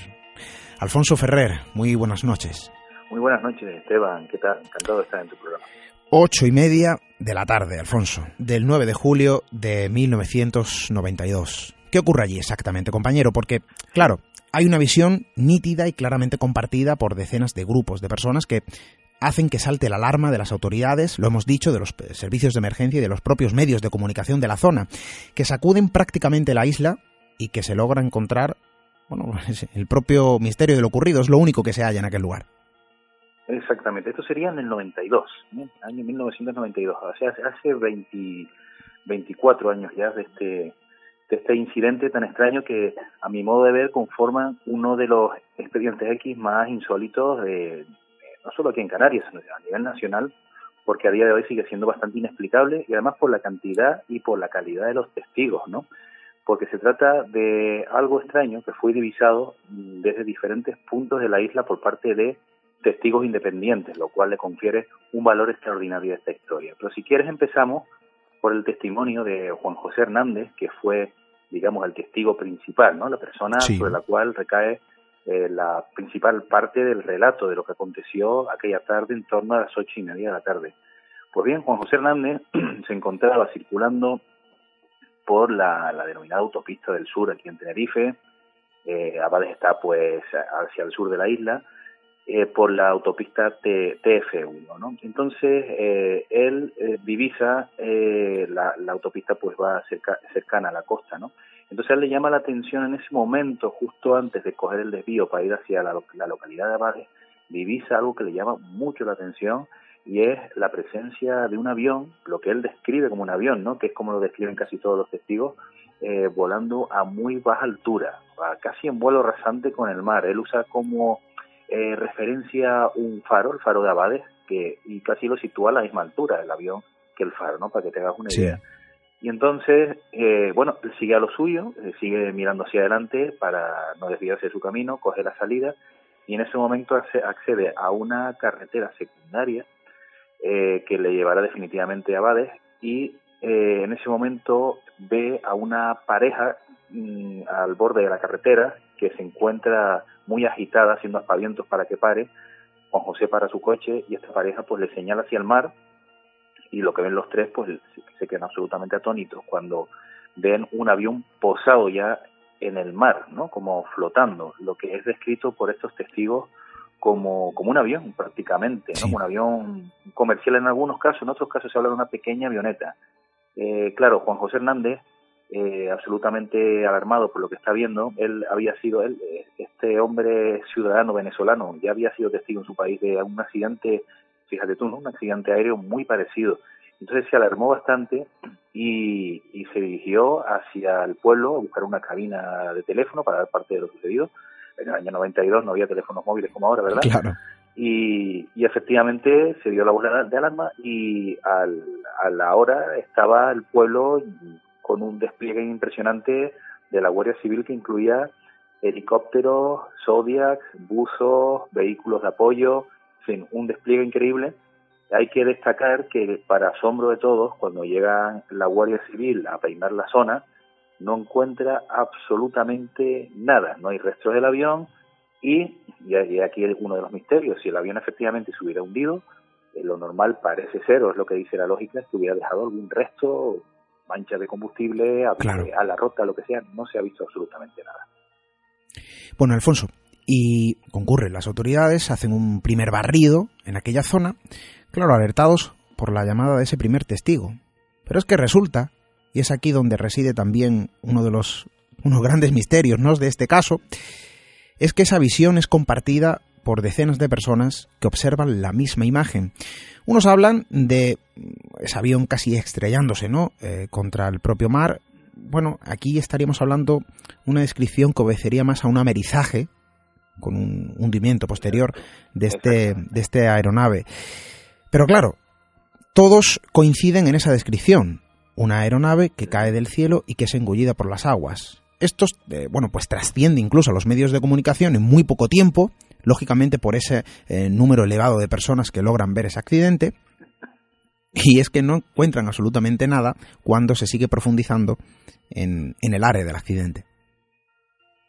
Alfonso Ferrer, muy buenas noches. Muy buenas noches, Esteban. ¿Qué tal? Encantado de estar en tu programa. Ocho y media de la tarde, Alfonso, del 9 de julio de 1992. ¿Qué ocurre allí exactamente, compañero? Porque, claro, hay una visión nítida y claramente compartida por decenas de grupos de personas que hacen que salte la alarma de las autoridades, lo hemos dicho, de los servicios de emergencia y de los propios medios de comunicación de la zona, que sacuden prácticamente la isla y que se logra encontrar, bueno, el propio misterio de lo ocurrido, es lo único que se halla en aquel lugar. Exactamente, esto sería en el 92, año 1992, o sea, hace 20, 24 años ya de este de este incidente tan extraño que a mi modo de ver conforman uno de los expedientes X más insólitos de, no solo aquí en Canarias, sino a nivel nacional, porque a día de hoy sigue siendo bastante inexplicable y además por la cantidad y por la calidad de los testigos, ¿no? Porque se trata de algo extraño que fue divisado desde diferentes puntos de la isla por parte de testigos independientes, lo cual le confiere un valor extraordinario a esta historia. Pero si quieres empezamos por el testimonio de Juan José Hernández, que fue, digamos, el testigo principal, ¿no? La persona sobre la cual recae eh, la principal parte del relato de lo que aconteció aquella tarde en torno a las ocho y media de la tarde. Pues bien, Juan José Hernández se encontraba circulando por la, denominada autopista del sur aquí en Tenerife. Eh, Abades está pues hacia el sur de la isla eh, por la autopista TF1, ¿no? Entonces, eh, él eh, divisa eh, la, la, autopista pues va cerca, cercana a la costa, ¿no? Entonces, a él le llama la atención en ese momento, justo antes de coger el desvío para ir hacia la, la localidad de Abades, divisa algo que le llama mucho la atención y es la presencia de un avión, lo que él describe como un avión, ¿no? Que es como lo describen casi todos los testigos, eh, volando a muy baja altura, casi en vuelo rasante con el mar. Él usa como eh, referencia un faro, el faro de Abades, que, y casi lo sitúa a la misma altura del avión que el faro, ¿no? Para que te hagas una idea. Y entonces, eh, bueno, sigue a lo suyo, eh, sigue mirando hacia adelante para no desviarse de su camino, coge la salida y en ese momento accede a una carretera secundaria eh, que le llevará definitivamente a Abades y en ese momento ve a una pareja mm, al borde de la carretera que se encuentra muy agitada haciendo aspavientos para que pare. Juan José para su coche y esta pareja pues le señala hacia el mar y lo que ven los tres pues se quedan absolutamente atónitos cuando ven un avión posado ya en el mar, ¿no? Como flotando, lo que es descrito por estos testigos como, como un avión prácticamente, ¿no? Como un avión comercial en algunos casos, en otros casos se habla de una pequeña avioneta. Eh, claro, Juan José Hernández, eh, absolutamente alarmado por lo que está viendo, él había sido, él, eh, este hombre ciudadano venezolano, ya había sido testigo en su país de un accidente, fíjate tú, ¿no? un accidente aéreo muy parecido. Entonces se alarmó bastante y, y se dirigió hacia el pueblo a buscar una cabina de teléfono para dar parte de lo sucedido. En el año 92 no había teléfonos móviles como ahora, ¿verdad? Claro. Y, y efectivamente se dio la voz de alarma y al, a la hora estaba el pueblo con un despliegue impresionante de la Guardia Civil que incluía helicópteros, Zodiac, buzos, vehículos de apoyo, en un despliegue increíble. Hay que destacar que, para asombro de todos, cuando llega la Guardia Civil a peinar la zona, no encuentra absolutamente nada. No hay restos del avión y, y aquí es uno de los misterios, si el avión efectivamente se hubiera hundido, eh, lo normal parece ser, o es lo que dice la lógica, que hubiera dejado algún resto, mancha de combustible, a, a la rota, lo que sea, no se ha visto absolutamente nada. Bueno, Alfonso, y concurren las autoridades, hacen un primer barrido en aquella zona, claro, alertados por la llamada de ese primer testigo. Pero es que resulta, y es aquí donde reside también uno de los unos grandes misterios ¿no? de este caso, es que esa visión es compartida por decenas de personas que observan la misma imagen. Unos hablan de ese avión casi estrellándose, ¿no? Eh, contra el propio mar. Bueno, aquí estaríamos hablando una descripción que obedecería más a un amerizaje con un hundimiento posterior de este, de este aeronave. Pero claro, todos coinciden en esa descripción. Una aeronave que cae del cielo y que es engullida por las aguas. Esto, eh, bueno, pues trasciende incluso a los medios de comunicación en muy poco tiempo, lógicamente por ese eh, número elevado de personas que logran ver ese accidente, y es que no encuentran absolutamente nada cuando se sigue profundizando en, en el área del accidente.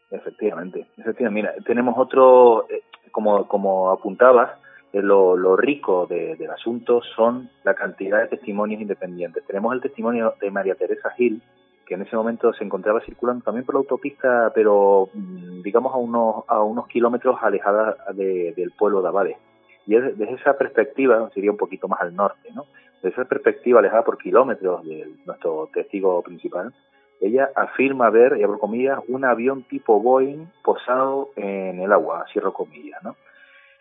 Efectivamente, efectivamente. Mira, tenemos otro, eh, como, como apuntabas, eh, lo, lo, rico de, del asunto son la cantidad de testimonios independientes. Tenemos el testimonio de María Teresa Gil, que en ese momento se encontraba circulando también por la autopista, pero mm, digamos a unos, a unos kilómetros alejada de, del pueblo de Abades. Y desde esa perspectiva, sería un poquito más al norte, ¿no? Desde esa perspectiva alejada por kilómetros de nuestro testigo principal, ella afirma ver, y abro comillas, un avión tipo Boeing posado en el agua, cierro comillas, ¿no?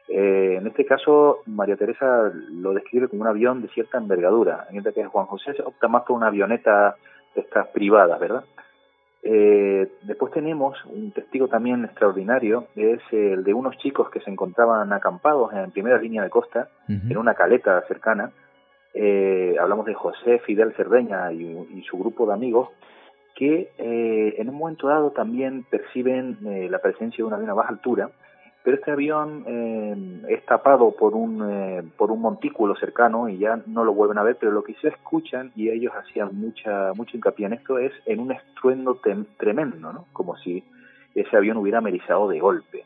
Eh, en este caso, María Teresa lo describe como un avión de cierta envergadura, mientras que Juan José opta más por una avioneta estas privadas, ¿verdad? Eh, después tenemos un testigo también extraordinario, es el de unos chicos que se encontraban acampados en primera línea de costa, en una caleta cercana. Eh, hablamos de José Fidel Cerdeña y, y su grupo de amigos, que eh, en un momento dado también perciben eh, la presencia de un avión a baja altura, pero este avión eh, es tapado por un, eh, por un montículo cercano y ya no lo vuelven a ver, pero lo que se escuchan, y ellos hacían mucha, mucho hincapié en esto, es en un estruendo tremendo, ¿no? como si ese avión hubiera amerizado de golpe.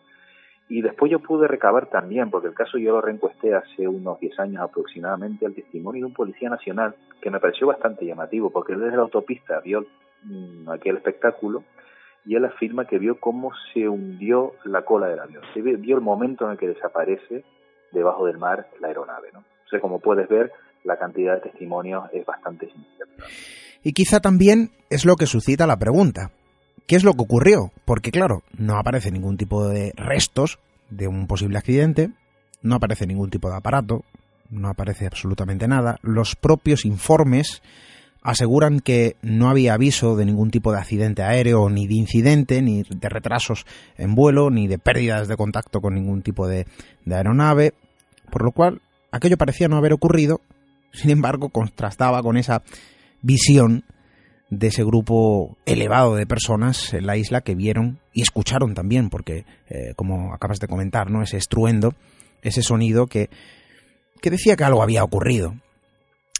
Y después yo pude recabar también, porque el caso yo lo reencuesté hace unos 10 años aproximadamente, el testimonio de un policía nacional que me pareció bastante llamativo, porque él desde la autopista vio Mm, aquel espectáculo y él afirma que vio cómo se hundió la cola del avión. Se vio el momento en el que desaparece debajo del mar la aeronave. ¿no? Entonces, como puedes ver, la cantidad de testimonios es bastante significativa. Y quizá también es lo que suscita la pregunta. ¿Qué es lo que ocurrió? Porque claro, no aparece ningún tipo de restos de un posible accidente, no aparece ningún tipo de aparato, no aparece absolutamente nada. Los propios informes aseguran que no había aviso de ningún tipo de accidente aéreo, ni de incidente, ni de retrasos en vuelo, ni de pérdidas de contacto con ningún tipo de, aeronave, por lo cual aquello parecía no haber ocurrido, sin embargo contrastaba con esa visión de ese grupo elevado de personas en la isla que vieron y escucharon también, porque eh, como acabas de comentar, ¿no? ese estruendo, ese sonido que, que decía que algo había ocurrido.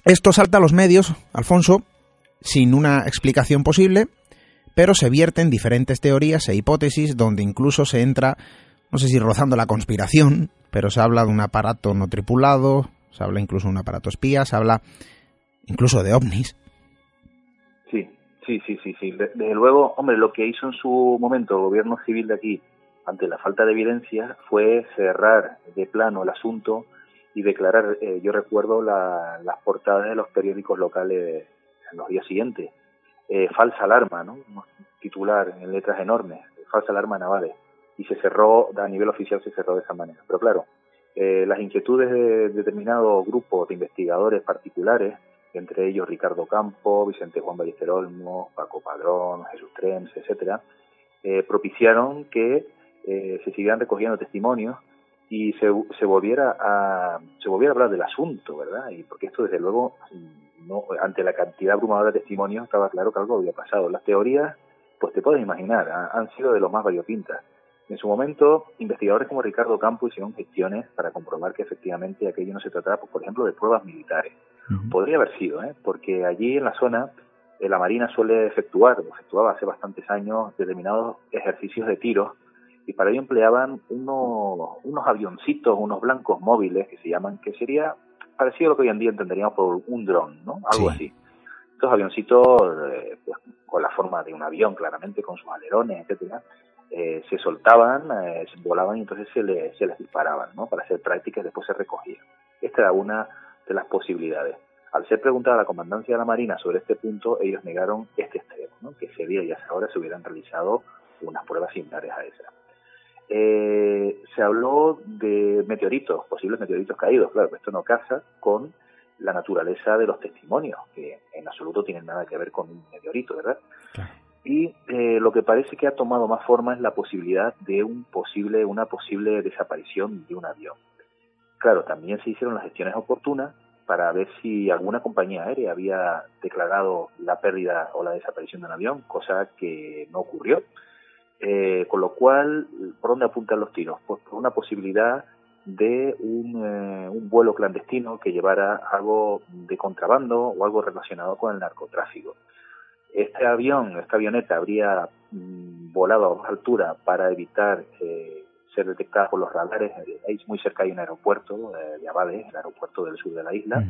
Esto salta a los medios, Alfonso, sin una explicación posible, pero se vierten diferentes teorías e hipótesis donde incluso se entra, no sé si rozando la conspiración, pero se habla de un aparato no tripulado, se habla incluso de un aparato espía, se habla incluso de ovnis. Sí, sí, sí, sí, sí. Desde luego, hombre, lo que hizo en su momento el gobierno civil de aquí ante la falta de evidencia, fue cerrar de plano el asunto y declarar, eh, yo recuerdo la, las portadas de los periódicos locales en los días siguientes, eh, falsa alarma, ¿no? titular en letras enormes, falsa alarma navales, y se cerró, a nivel oficial se cerró de esa manera. Pero claro, eh, las inquietudes de determinados grupos de investigadores particulares, entre ellos Ricardo Campo, Vicente Juan Ballester Olmo, Paco Padrón, Jesús Trens, etcétera, eh, propiciaron que se siguieran recogiendo testimonios y se, se volviera a se volviera a hablar del asunto, ¿verdad? Y porque esto desde luego no ante la cantidad abrumadora de testimonios estaba claro que algo había pasado. Las teorías, pues te puedes imaginar, han sido de los más variopintas. En su momento, investigadores como Ricardo Campo hicieron gestiones para comprobar que efectivamente aquello no se trataba, por ejemplo, de pruebas militares. Podría haber sido, ¿eh? porque allí en la zona eh, la Marina suele efectuar, o efectuaba hace bastantes años, determinados ejercicios de tiro y para ello empleaban unos, unos avioncitos, unos blancos móviles que se llaman, que sería parecido a lo que hoy en día entenderíamos por un dron, ¿no? Algo así. Estos avioncitos, eh, pues, con la forma de un avión, claramente, con sus alerones, etcétera, eh, se soltaban, eh, volaban y entonces se, le, se les disparaban, ¿no? Para hacer prácticas y después se recogían. Esta era una de las posibilidades. Al ser preguntada a la comandancia de la Marina sobre este punto, ellos negaron este extremo, ¿no? que ese día y hasta ahora se hubieran realizado unas pruebas similares a esas. Eh, se habló de meteoritos, posibles meteoritos caídos, claro, esto no casa con la naturaleza de los testimonios, que en absoluto tienen nada que ver con un meteorito, ¿verdad? Y eh, lo que parece que ha tomado más forma es la posibilidad de un posible, una posible desaparición de un avión. Claro, también se hicieron las gestiones oportunas para ver si alguna compañía aérea había declarado la pérdida o la desaparición de un avión, cosa que no ocurrió. Eh, con lo cual, ¿por dónde apuntan los tiros? Pues por una posibilidad de un, eh, un, vuelo clandestino que llevara algo de contrabando o algo relacionado con el narcotráfico. Este avión, esta avioneta, habría mm, volado a baja altura para evitar eh, ser detectada por los radares. Ahí muy cerca hay un aeropuerto eh, de Abade, el aeropuerto del sur de la isla,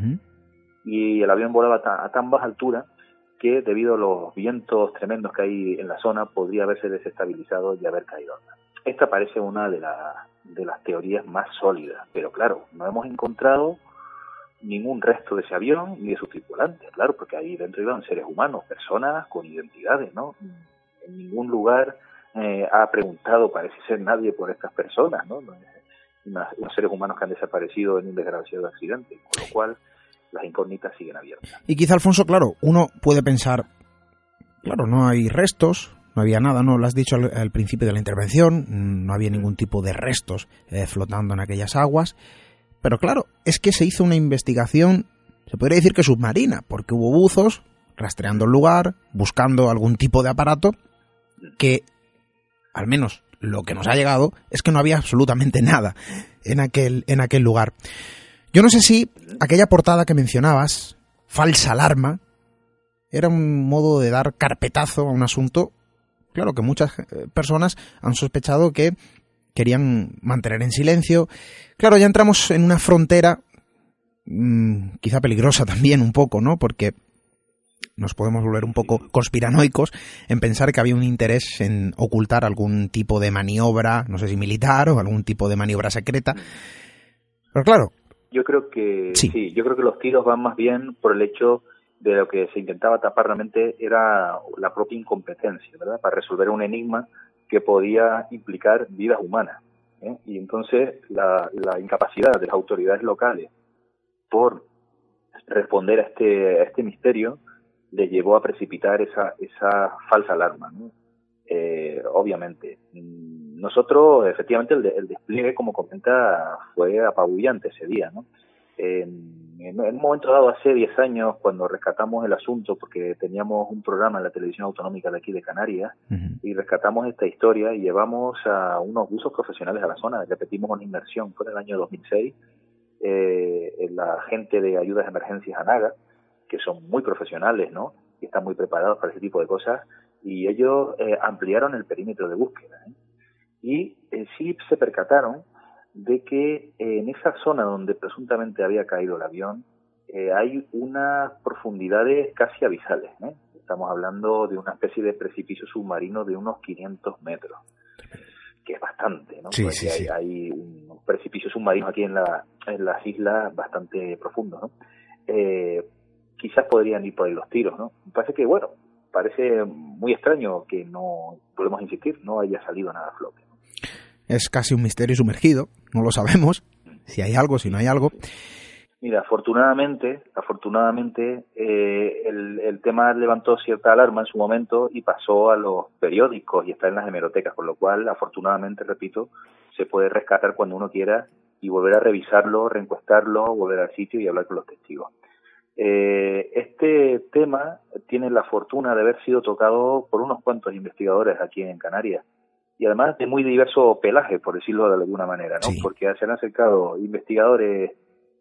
y el avión volaba a tan baja altura que debido a los vientos tremendos que hay en la zona podría haberse desestabilizado y haber caído. Esta parece una de, de las teorías más sólidas, pero claro, no hemos encontrado ningún resto de ese avión ni de sus tripulantes, claro, porque ahí dentro iban seres humanos, personas con identidades, ¿no? En ningún lugar eh, ha preguntado, parece ser nadie por estas personas, ¿no? Unos seres humanos que han desaparecido en un desgraciado accidente, con lo cual las incógnitas siguen abiertas. Y quizá, Alfonso, claro, uno puede pensar, claro, no hay restos, no había nada, no lo has dicho al, principio de la intervención, no había ningún tipo de restos eh, flotando en aquellas aguas, pero claro, es que se hizo una investigación, se podría decir que submarina, porque hubo buzos rastreando el lugar, buscando algún tipo de aparato que, al menos lo que nos ha llegado, es que no había absolutamente nada en aquel, en aquel lugar. Yo no sé si aquella portada que mencionabas, falsa alarma, era un modo de dar carpetazo a un asunto, claro que muchas eh, personas han sospechado que querían mantener en silencio. Claro, ya entramos en una frontera mmm, quizá peligrosa también un poco, ¿no? Porque nos podemos volver un poco conspiranoicos en pensar que había un interés en ocultar algún tipo de maniobra, no sé si militar o algún tipo de maniobra secreta. Pero claro, yo creo que sí. yo creo que los tiros van más bien por el hecho de lo que se intentaba tapar realmente era la propia incompetencia, ¿verdad? Para resolver un enigma que podía implicar vidas humanas. ¿eh? Y entonces la, la incapacidad de las autoridades locales por responder a este, a este misterio le llevó a precipitar esa, esa falsa alarma. ¿no? Eh, obviamente, nosotros, efectivamente, el, despliegue, como comenta, fue apabullante ese día, ¿no? En, un momento dado, hace 10 años, cuando rescatamos el asunto, porque teníamos un programa en la televisión autonómica de aquí de Canarias, y rescatamos esta historia y llevamos a unos buzos profesionales a la zona, repetimos una inmersión, fue en el año 2006, eh, la gente de ayudas de emergencias ANAGA, que son muy profesionales, ¿no? Y están muy preparados para ese tipo de cosas, y ellos eh, ampliaron el perímetro de búsqueda. ¿eh? Y eh, sí se percataron de que en esa zona donde presuntamente había caído el avión eh, hay unas profundidades casi abisales. ¿eh? Estamos hablando de una especie de precipicio submarino de unos 500 metros, que es bastante, ¿no? Sí, Porque sí, hay, sí. hay un precipicio submarino aquí en, la, en las islas bastante profundo, ¿no? Eh, quizás podrían ir por ahí los tiros, ¿no? Me parece que, bueno, parece muy extraño que no, podemos insistir, no haya salido nada a flote. Es casi un misterio sumergido, no lo sabemos, si hay algo, si no hay algo. Mira, afortunadamente, afortunadamente, eh, el, el tema levantó cierta alarma en su momento y pasó a los periódicos y está en las hemerotecas, con lo cual, afortunadamente, repito, se puede rescatar cuando uno quiera y volver a revisarlo, reencuestarlo, volver al sitio y hablar con los testigos. Eh, este tema tiene la fortuna de haber sido tocado por unos cuantos investigadores aquí en Canarias y además de muy diverso pelaje, por decirlo de alguna manera, ¿no? Sí. Porque se han acercado investigadores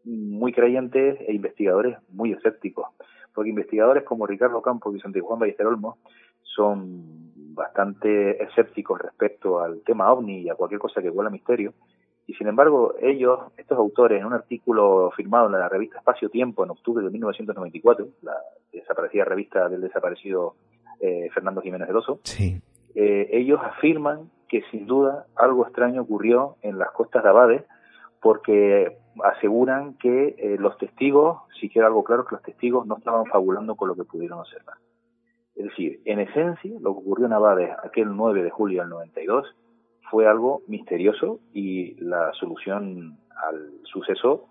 muy creyentes e investigadores muy escépticos. Porque investigadores como Ricardo Campos y Santiago Juan Ballester Olmo son bastante escépticos respecto al tema ovni y a cualquier cosa que huela a misterio. Y sin embargo, ellos, estos autores, en un artículo firmado en la revista Espacio Tiempo en octubre de 1994, la desaparecida revista del desaparecido eh, Fernando Jiménez del Oso, Sí. Eh, ellos afirman que sin duda algo extraño ocurrió en las costas de Abades porque aseguran que eh, los testigos, si queda algo claro, que los testigos no estaban fabulando con lo que pudieron observar. Es decir, en esencia, lo que ocurrió en Abades aquel 9 de julio del 92 fue algo misterioso y la solución al suceso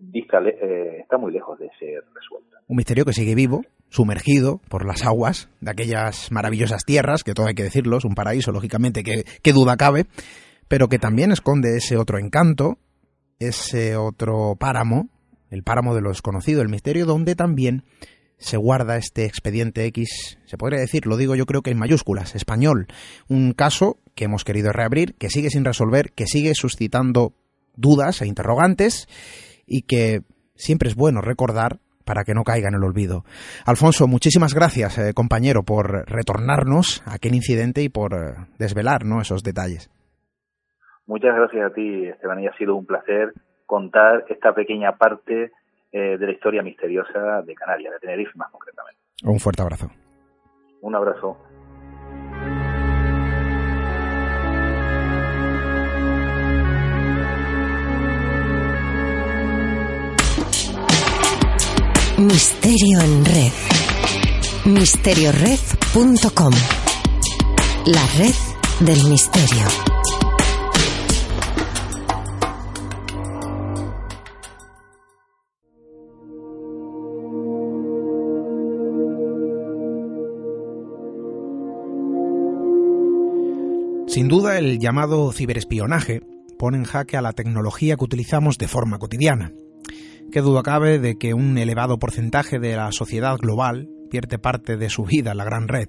eh, está muy lejos de ser resuelta. Un misterio que sigue vivo, sumergido por las aguas de aquellas maravillosas tierras, que todo hay que decirlo, es un paraíso, lógicamente, que, que duda cabe, pero que también esconde ese otro encanto, ese otro páramo, el páramo de lo desconocido, el misterio, donde también se guarda este expediente X, se podría decir, lo digo yo creo que en mayúsculas, español, un caso que hemos querido reabrir, que sigue sin resolver, que sigue suscitando dudas e interrogantes y que siempre es bueno recordar para que no caiga en el olvido. Alfonso, muchísimas gracias, eh, compañero, por retornarnos a aquel incidente y por eh, desvelar ¿no? esos detalles. Muchas gracias a ti, Esteban, y ha sido un placer contar esta pequeña parte eh, de la historia misteriosa de Canarias, de Tenerife más concretamente. Un fuerte abrazo. Un abrazo. Misterio en red. Misteriored.com. La red del misterio. Sin duda, el llamado ciberespionaje pone en jaque a la tecnología que utilizamos de forma cotidiana. Qué duda cabe de que un elevado porcentaje de la sociedad global pierde parte de su vida en la gran red.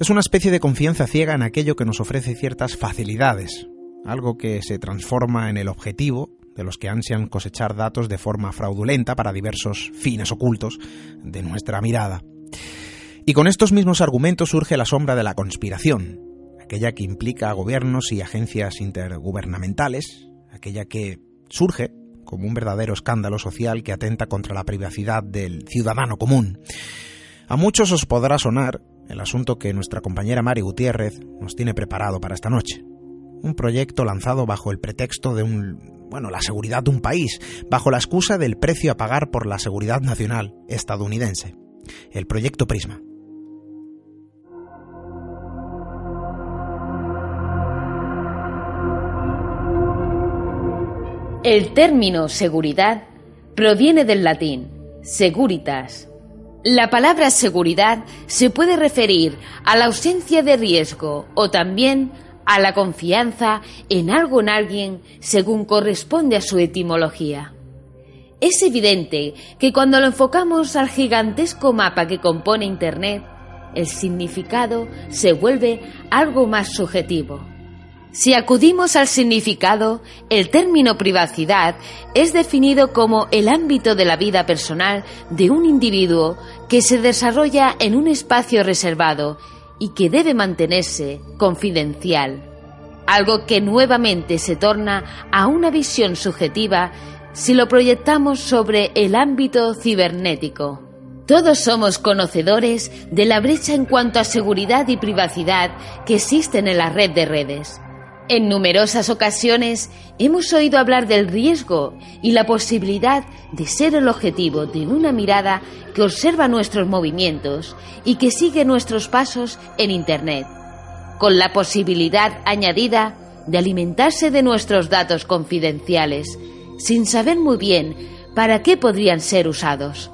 Es una especie de confianza ciega en aquello que nos ofrece ciertas facilidades, algo que se transforma en el objetivo de los que ansian cosechar datos de forma fraudulenta para diversos fines ocultos de nuestra mirada. Y con estos mismos argumentos surge la sombra de la conspiración, aquella que implica a gobiernos y agencias intergubernamentales, aquella que surge como un verdadero escándalo social que atenta contra la privacidad del ciudadano común. A muchos os podrá sonar el asunto que nuestra compañera Mari Gutiérrez nos tiene preparado para esta noche. Un proyecto lanzado bajo el pretexto de un, bueno, la seguridad de un país, bajo la excusa del precio a pagar por la seguridad nacional estadounidense. El proyecto Prisma. El término seguridad proviene del latín seguritas. La palabra seguridad se puede referir a la ausencia de riesgo o también a la confianza en algo en alguien según corresponde a su etimología. Es evidente que cuando lo enfocamos al gigantesco mapa que compone Internet, el significado se vuelve algo más subjetivo. Si acudimos al significado, el término privacidad es definido como el ámbito de la vida personal de un individuo que se desarrolla en un espacio reservado y que debe mantenerse confidencial. Algo que nuevamente se torna a una visión subjetiva si lo proyectamos sobre el ámbito cibernético. Todos somos conocedores de la brecha en cuanto a seguridad y privacidad que existen en la red de redes. En numerosas ocasiones hemos oído hablar del riesgo y la posibilidad de ser el objetivo de una mirada que observa nuestros movimientos y que sigue nuestros pasos en Internet, con la posibilidad añadida de alimentarse de nuestros datos confidenciales, sin saber muy bien para qué podrían ser usados.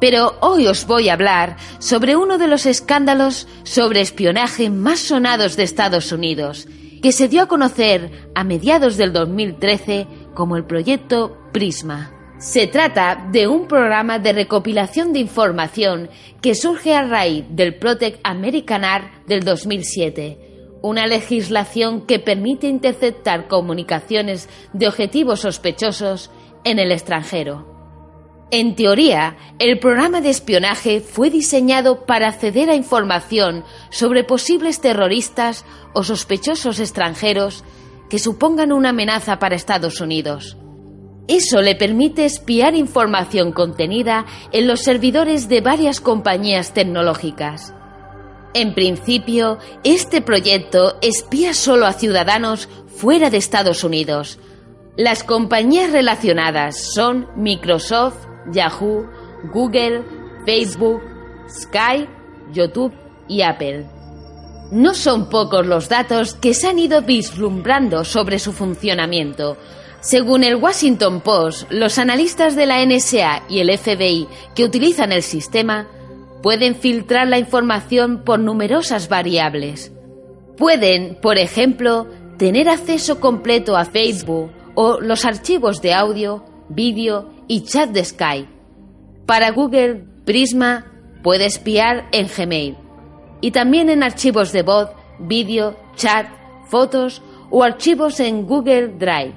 Pero hoy os voy a hablar sobre uno de los escándalos sobre espionaje más sonados de Estados Unidos, que se dio a conocer a mediados del 2013 como el proyecto Prisma. Se trata de un programa de recopilación de información que surge a raíz del Protect American Art del 2007, una legislación que permite interceptar comunicaciones de objetivos sospechosos en el extranjero. En teoría, el programa de espionaje fue diseñado para acceder a información sobre posibles terroristas o sospechosos extranjeros que supongan una amenaza para Estados Unidos. Eso le permite espiar información contenida en los servidores de varias compañías tecnológicas. En principio, este proyecto espía solo a ciudadanos fuera de Estados Unidos. Las compañías relacionadas son Microsoft, Yahoo, Google, Facebook, Skype, YouTube y Apple. No son pocos los datos que se han ido vislumbrando sobre su funcionamiento. Según el Washington Post, los analistas de la NSA y el FBI que utilizan el sistema pueden filtrar la información por numerosas variables. Pueden, por ejemplo, tener acceso completo a Facebook o los archivos de audio, vídeo y chat de Skype. Para Google, Prisma puede espiar en Gmail y también en archivos de voz, vídeo, chat, fotos o archivos en Google Drive.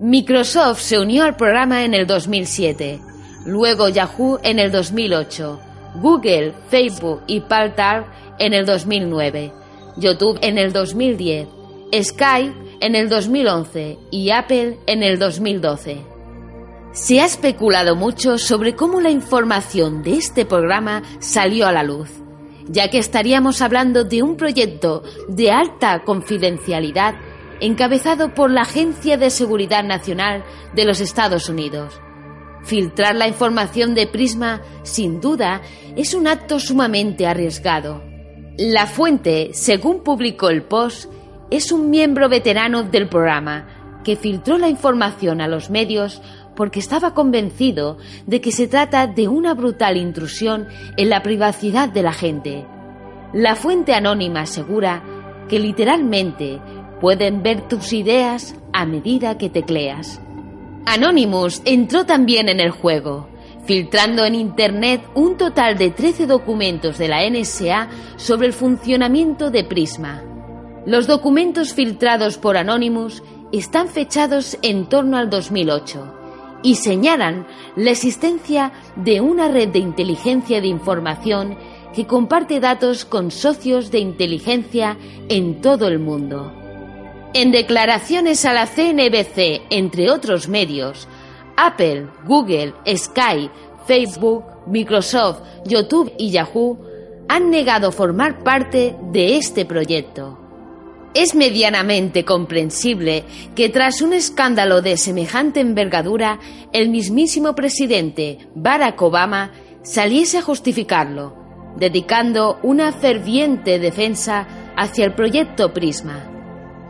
Microsoft se unió al programa en el 2007, luego Yahoo en el 2008, Google, Facebook y Paltar en el 2009, YouTube en el 2010, Skype en el 2011 y Apple en el 2012. Se ha especulado mucho sobre cómo la información de este programa salió a la luz, ya que estaríamos hablando de un proyecto de alta confidencialidad encabezado por la Agencia de Seguridad Nacional de los Estados Unidos. Filtrar la información de Prisma, sin duda, es un acto sumamente arriesgado. La fuente, según publicó el Post, es un miembro veterano del programa que filtró la información a los medios porque estaba convencido de que se trata de una brutal intrusión en la privacidad de la gente. La fuente anónima asegura que literalmente pueden ver tus ideas a medida que tecleas. Anonymous entró también en el juego, filtrando en Internet un total de 13 documentos de la NSA sobre el funcionamiento de Prisma. Los documentos filtrados por Anonymous están fechados en torno al 2008 y señalan la existencia de una red de inteligencia de información que comparte datos con socios de inteligencia en todo el mundo. En declaraciones a la CNBC, entre otros medios, Apple, Google, Sky, Facebook, Microsoft, YouTube y Yahoo han negado formar parte de este proyecto. Es medianamente comprensible que tras un escándalo de semejante envergadura, el mismísimo presidente Barack Obama saliese a justificarlo, dedicando una ferviente defensa hacia el proyecto Prisma.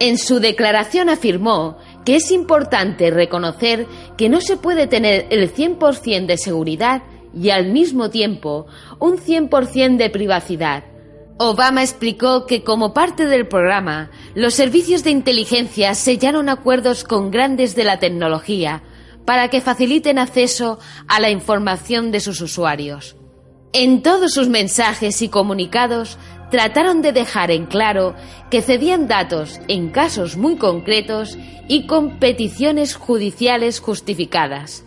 En su declaración afirmó que es importante reconocer que no se puede tener el 100% de seguridad y al mismo tiempo un 100% de privacidad Obama explicó que como parte del programa, los servicios de inteligencia sellaron acuerdos con grandes de la tecnología para que faciliten acceso a la información de sus usuarios. En todos sus mensajes y comunicados trataron de dejar en claro que cedían datos en casos muy concretos y con peticiones judiciales justificadas.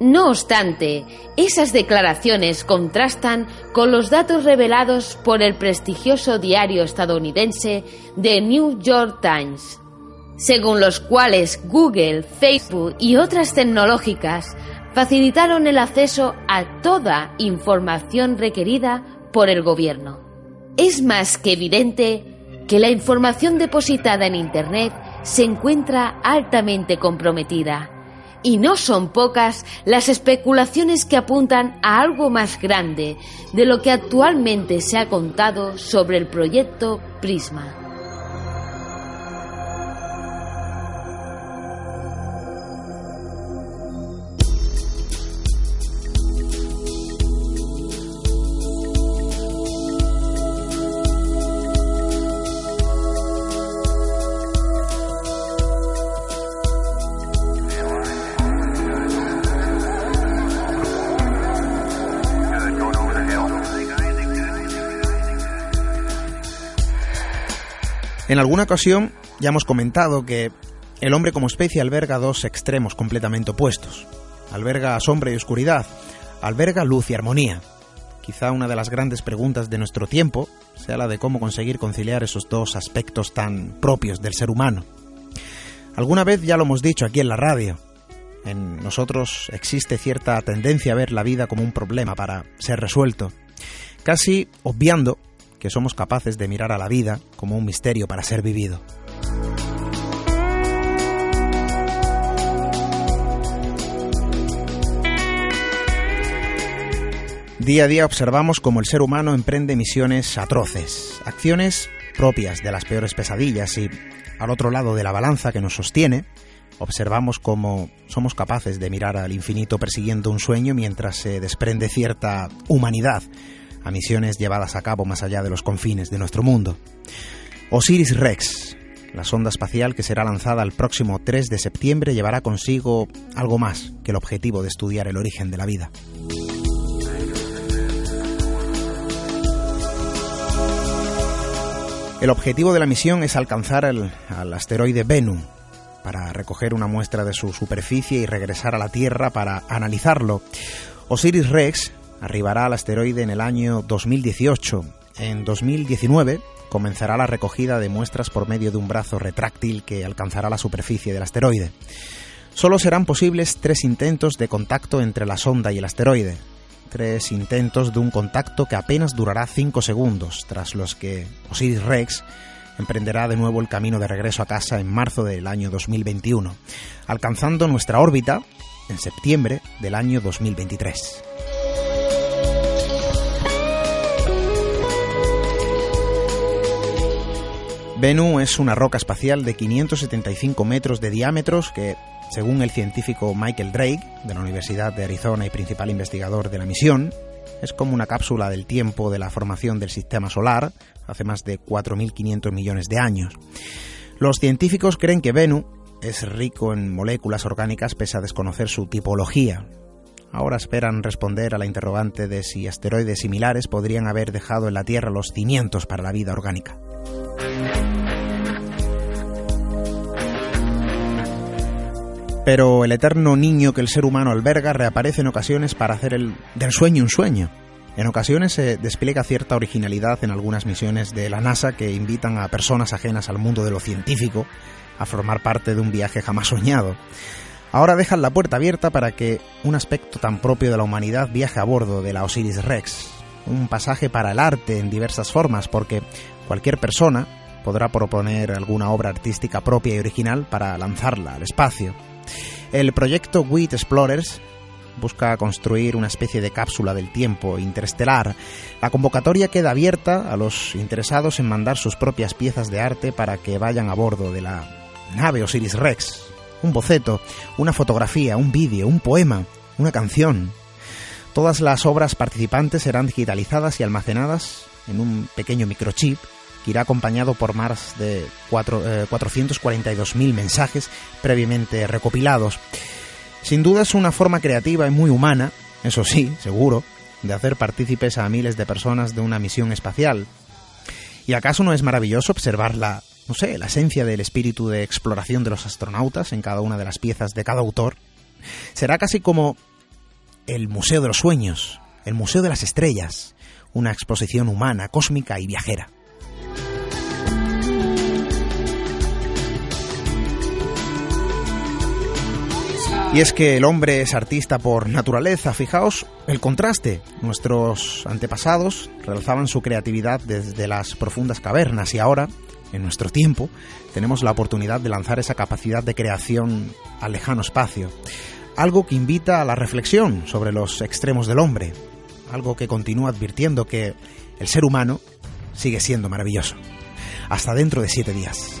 No obstante, esas declaraciones contrastan con los datos revelados por el prestigioso diario estadounidense The New York Times, según los cuales Google, Facebook y otras tecnológicas facilitaron el acceso a toda información requerida por el gobierno. Es más que evidente que la información depositada en Internet se encuentra altamente comprometida. Y no son pocas las especulaciones que apuntan a algo más grande de lo que actualmente se ha contado sobre el proyecto Prisma. En alguna ocasión ya hemos comentado que el hombre como especie alberga dos extremos completamente opuestos. Alberga sombra y oscuridad, alberga luz y armonía. Quizá una de las grandes preguntas de nuestro tiempo sea la de cómo conseguir conciliar esos dos aspectos tan propios del ser humano. Alguna vez ya lo hemos dicho aquí en la radio. En nosotros existe cierta tendencia a ver la vida como un problema para ser resuelto, casi obviando que somos capaces de mirar a la vida como un misterio para ser vivido. Día a día observamos cómo el ser humano emprende misiones atroces, acciones propias de las peores pesadillas y, al otro lado de la balanza que nos sostiene, observamos cómo somos capaces de mirar al infinito persiguiendo un sueño mientras se desprende cierta humanidad misiones llevadas a cabo más allá de los confines de nuestro mundo. Osiris Rex, la sonda espacial que será lanzada el próximo 3 de septiembre, llevará consigo algo más que el objetivo de estudiar el origen de la vida. El objetivo de la misión es alcanzar al asteroide Bennu para recoger una muestra de su superficie y regresar a la Tierra para analizarlo. Osiris Rex arribará al asteroide en el año 2018. En 2019 comenzará la recogida de muestras por medio de un brazo retráctil que alcanzará la superficie del asteroide. Solo serán posibles tres intentos de contacto entre la sonda y el asteroide. Tres intentos de un contacto que apenas durará cinco segundos, tras los que Osiris Rex emprenderá de nuevo el camino de regreso a casa en marzo del año 2021, alcanzando nuestra órbita en septiembre del año 2023. Bennu es una roca espacial de 575 metros de diámetro que, según el científico Michael Drake, de la Universidad de Arizona y principal investigador de la misión, es como una cápsula del tiempo de la formación del sistema solar, hace más de 4.500 millones de años. Los científicos creen que Bennu es rico en moléculas orgánicas pese a desconocer su tipología. Ahora esperan responder a la interrogante de si asteroides similares podrían haber dejado en la Tierra los cimientos para la vida orgánica. Pero el eterno niño que el ser humano alberga reaparece en ocasiones para hacer el, del sueño un sueño. En ocasiones se despliega cierta originalidad en algunas misiones de la NASA que invitan a personas ajenas al mundo de lo científico a formar parte de un viaje jamás soñado. Ahora dejan la puerta abierta para que un aspecto tan propio de la humanidad viaje a bordo de la Osiris Rex. Un pasaje para el arte en diversas formas, porque cualquier persona podrá proponer alguna obra artística propia y original para lanzarla al espacio. El proyecto WIT Explorers busca construir una especie de cápsula del tiempo interestelar. La convocatoria queda abierta a los interesados en mandar sus propias piezas de arte para que vayan a bordo de la nave Osiris Rex. Un boceto, una fotografía, un vídeo, un poema, una canción. Todas las obras participantes serán digitalizadas y almacenadas en un pequeño microchip irá acompañado por más de 442.000 eh, mensajes previamente recopilados. Sin duda es una forma creativa y muy humana, eso sí, seguro, de hacer partícipes a miles de personas de una misión espacial. ¿Y acaso no es maravilloso observar la, no sé, la esencia del espíritu de exploración de los astronautas en cada una de las piezas de cada autor? Será casi como el Museo de los Sueños, el Museo de las Estrellas, una exposición humana, cósmica y viajera. Y es que el hombre es artista por naturaleza, fijaos el contraste. Nuestros antepasados realzaban su creatividad desde las profundas cavernas y ahora en nuestro tiempo, tenemos la oportunidad de lanzar esa capacidad de creación al lejano espacio. Algo que invita a la reflexión sobre los extremos del hombre. Algo que continúa advirtiendo que el ser humano sigue siendo maravilloso. Hasta dentro de siete días.